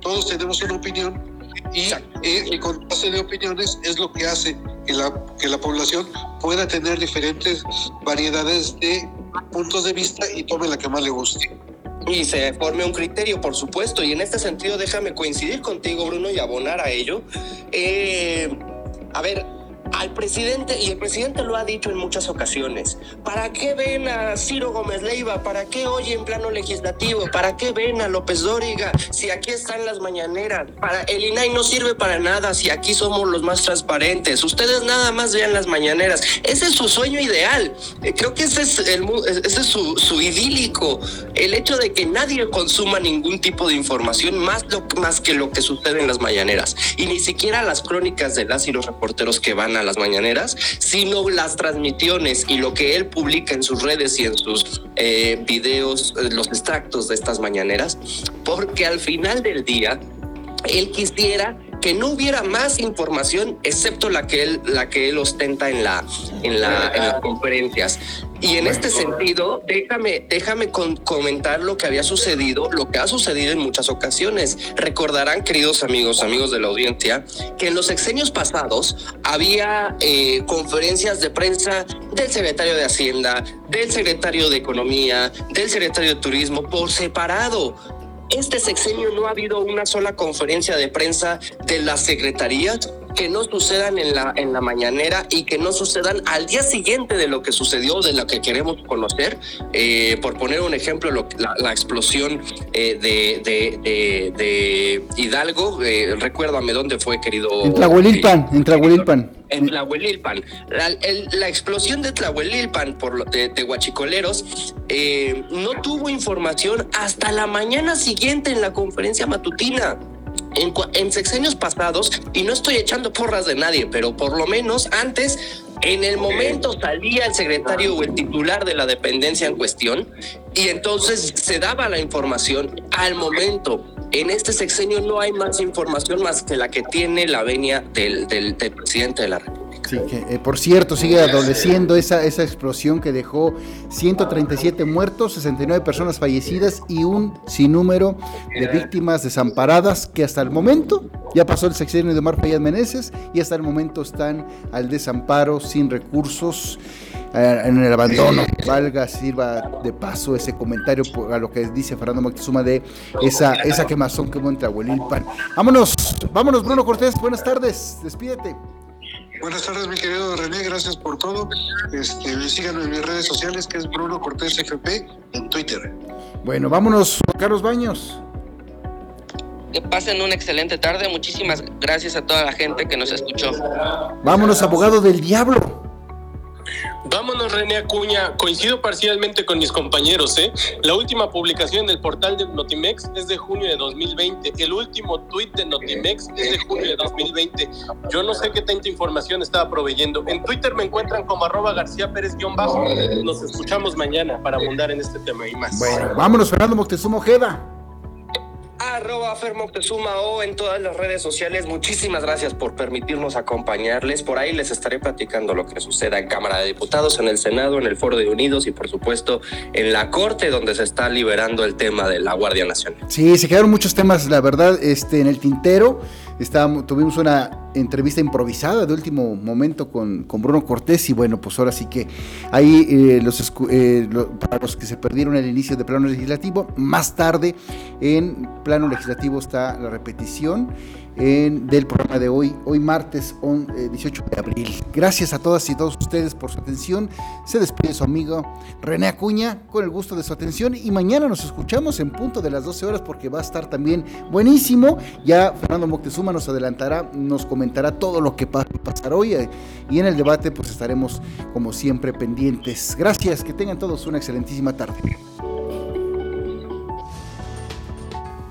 todos tenemos una opinión y el contraste de opiniones es lo que hace que la, que la población pueda tener diferentes variedades de puntos de vista y tome la que más le guste. Y se forme un criterio, por supuesto, y en este sentido déjame coincidir contigo, Bruno, y abonar a ello. Eh, a ver, al presidente, y el presidente lo ha dicho en muchas ocasiones, ¿para qué ven a Ciro Gómez Leiva? ¿Para qué en plano legislativo? ¿Para qué ven a López Dóriga? Si aquí están las mañaneras, para el INAI no sirve para nada si aquí somos los más transparentes. Ustedes nada más vean las mañaneras. Ese es su sueño ideal. Eh, creo que ese es, el, ese es su, su idílico. El hecho de que nadie consuma ningún tipo de información más, lo, más que lo que sucede en las mañaneras. Y ni siquiera las crónicas de las y los reporteros que van a las mañaneras, sino las transmisiones y lo que él publica en sus redes y en sus eh, videos, eh, los extractos de estas mañaneras, porque al final del día, él quisiera que no hubiera más información excepto la que él la que él ostenta en la en la en las conferencias y en este sentido, déjame, déjame comentar lo que había sucedido, lo que ha sucedido en muchas ocasiones. Recordarán, queridos amigos, amigos de la audiencia, que en los sexenios pasados había eh, conferencias de prensa del secretario de Hacienda, del secretario de Economía, del secretario de Turismo por separado. Este sexenio no ha habido una sola conferencia de prensa de las secretarías que no sucedan en la, en la mañanera y que no sucedan al día siguiente de lo que sucedió, de lo que queremos conocer. Eh, por poner un ejemplo, la, explosión eh, de, de, Hidalgo, eh, recuérdame dónde fue, querido. En Tlahuelilpan, en Tlahuelilpan. En Tlahuelilpan. La, la explosión de Tlahuelilpan por, de, de Huachicoleros no tuvo información hasta la mañana siguiente en la conferencia matutina en, sexenios pasados, y no estoy echando porras de nadie, pero por lo menos antes en el momento salía el secretario o el titular de la dependencia en cuestión y entonces se daba la información al momento. En este sexenio no hay más información más que la que tiene la venia del, del presidente de la República. Sí, que eh, por cierto sigue adoleciendo esa, esa explosión que dejó 137 muertos, 69 personas fallecidas y un sinnúmero de víctimas desamparadas que hasta el momento ya pasó el sexenio de Omar Fayad Meneses y hasta el momento están al desamparo, sin recursos, eh, en el abandono. Valga, sirva de paso ese comentario a lo que dice Fernando Moctezuma de esa, esa quemazón que hubo entre Abuelilpan. Vámonos, vámonos Bruno Cortés, buenas tardes, despídete. Buenas tardes, mi querido René, gracias por todo. Este, síganme en mis redes sociales, que es Bruno Cortés FP en Twitter. Bueno, vámonos, Carlos Baños. Que pasen una excelente tarde. Muchísimas gracias a toda la gente que nos escuchó. Vámonos, abogado del diablo. Vámonos, René Acuña. Coincido parcialmente con mis compañeros, ¿eh? La última publicación del portal de Notimex es de junio de 2020. El último tuit de Notimex es de junio de 2020. Yo no sé qué tanta información estaba proveyendo. En Twitter me encuentran como arroba García Pérez-bajo. Nos escuchamos mañana para abundar en este tema y más. Vámonos, Fernando Moctezuma Ojeda arroba Fermoctezuma o en todas las redes sociales. Muchísimas gracias por permitirnos acompañarles. Por ahí les estaré platicando lo que suceda en Cámara de Diputados, en el Senado, en el Foro de Unidos y por supuesto en la Corte donde se está liberando el tema de la Guardia Nacional. Sí, se quedaron muchos temas, la verdad, este, en el tintero. Estábamos, tuvimos una entrevista improvisada de último momento con, Bruno Cortés y bueno, pues ahora sí que ahí eh, los, eh, para los que se perdieron el inicio de plano legislativo, más tarde en plano legislativo está la repetición en, del programa de hoy, hoy martes 18 eh, de abril. Gracias a todas y todos ustedes por su atención. Se despide su amigo René Acuña con el gusto de su atención y mañana nos escuchamos en punto de las 12 horas porque va a estar también buenísimo. Ya Fernando Moctezuma nos adelantará, nos comentará todo lo que va a pasar hoy eh, y en el debate pues estaremos como siempre pendientes. Gracias, que tengan todos una excelentísima tarde.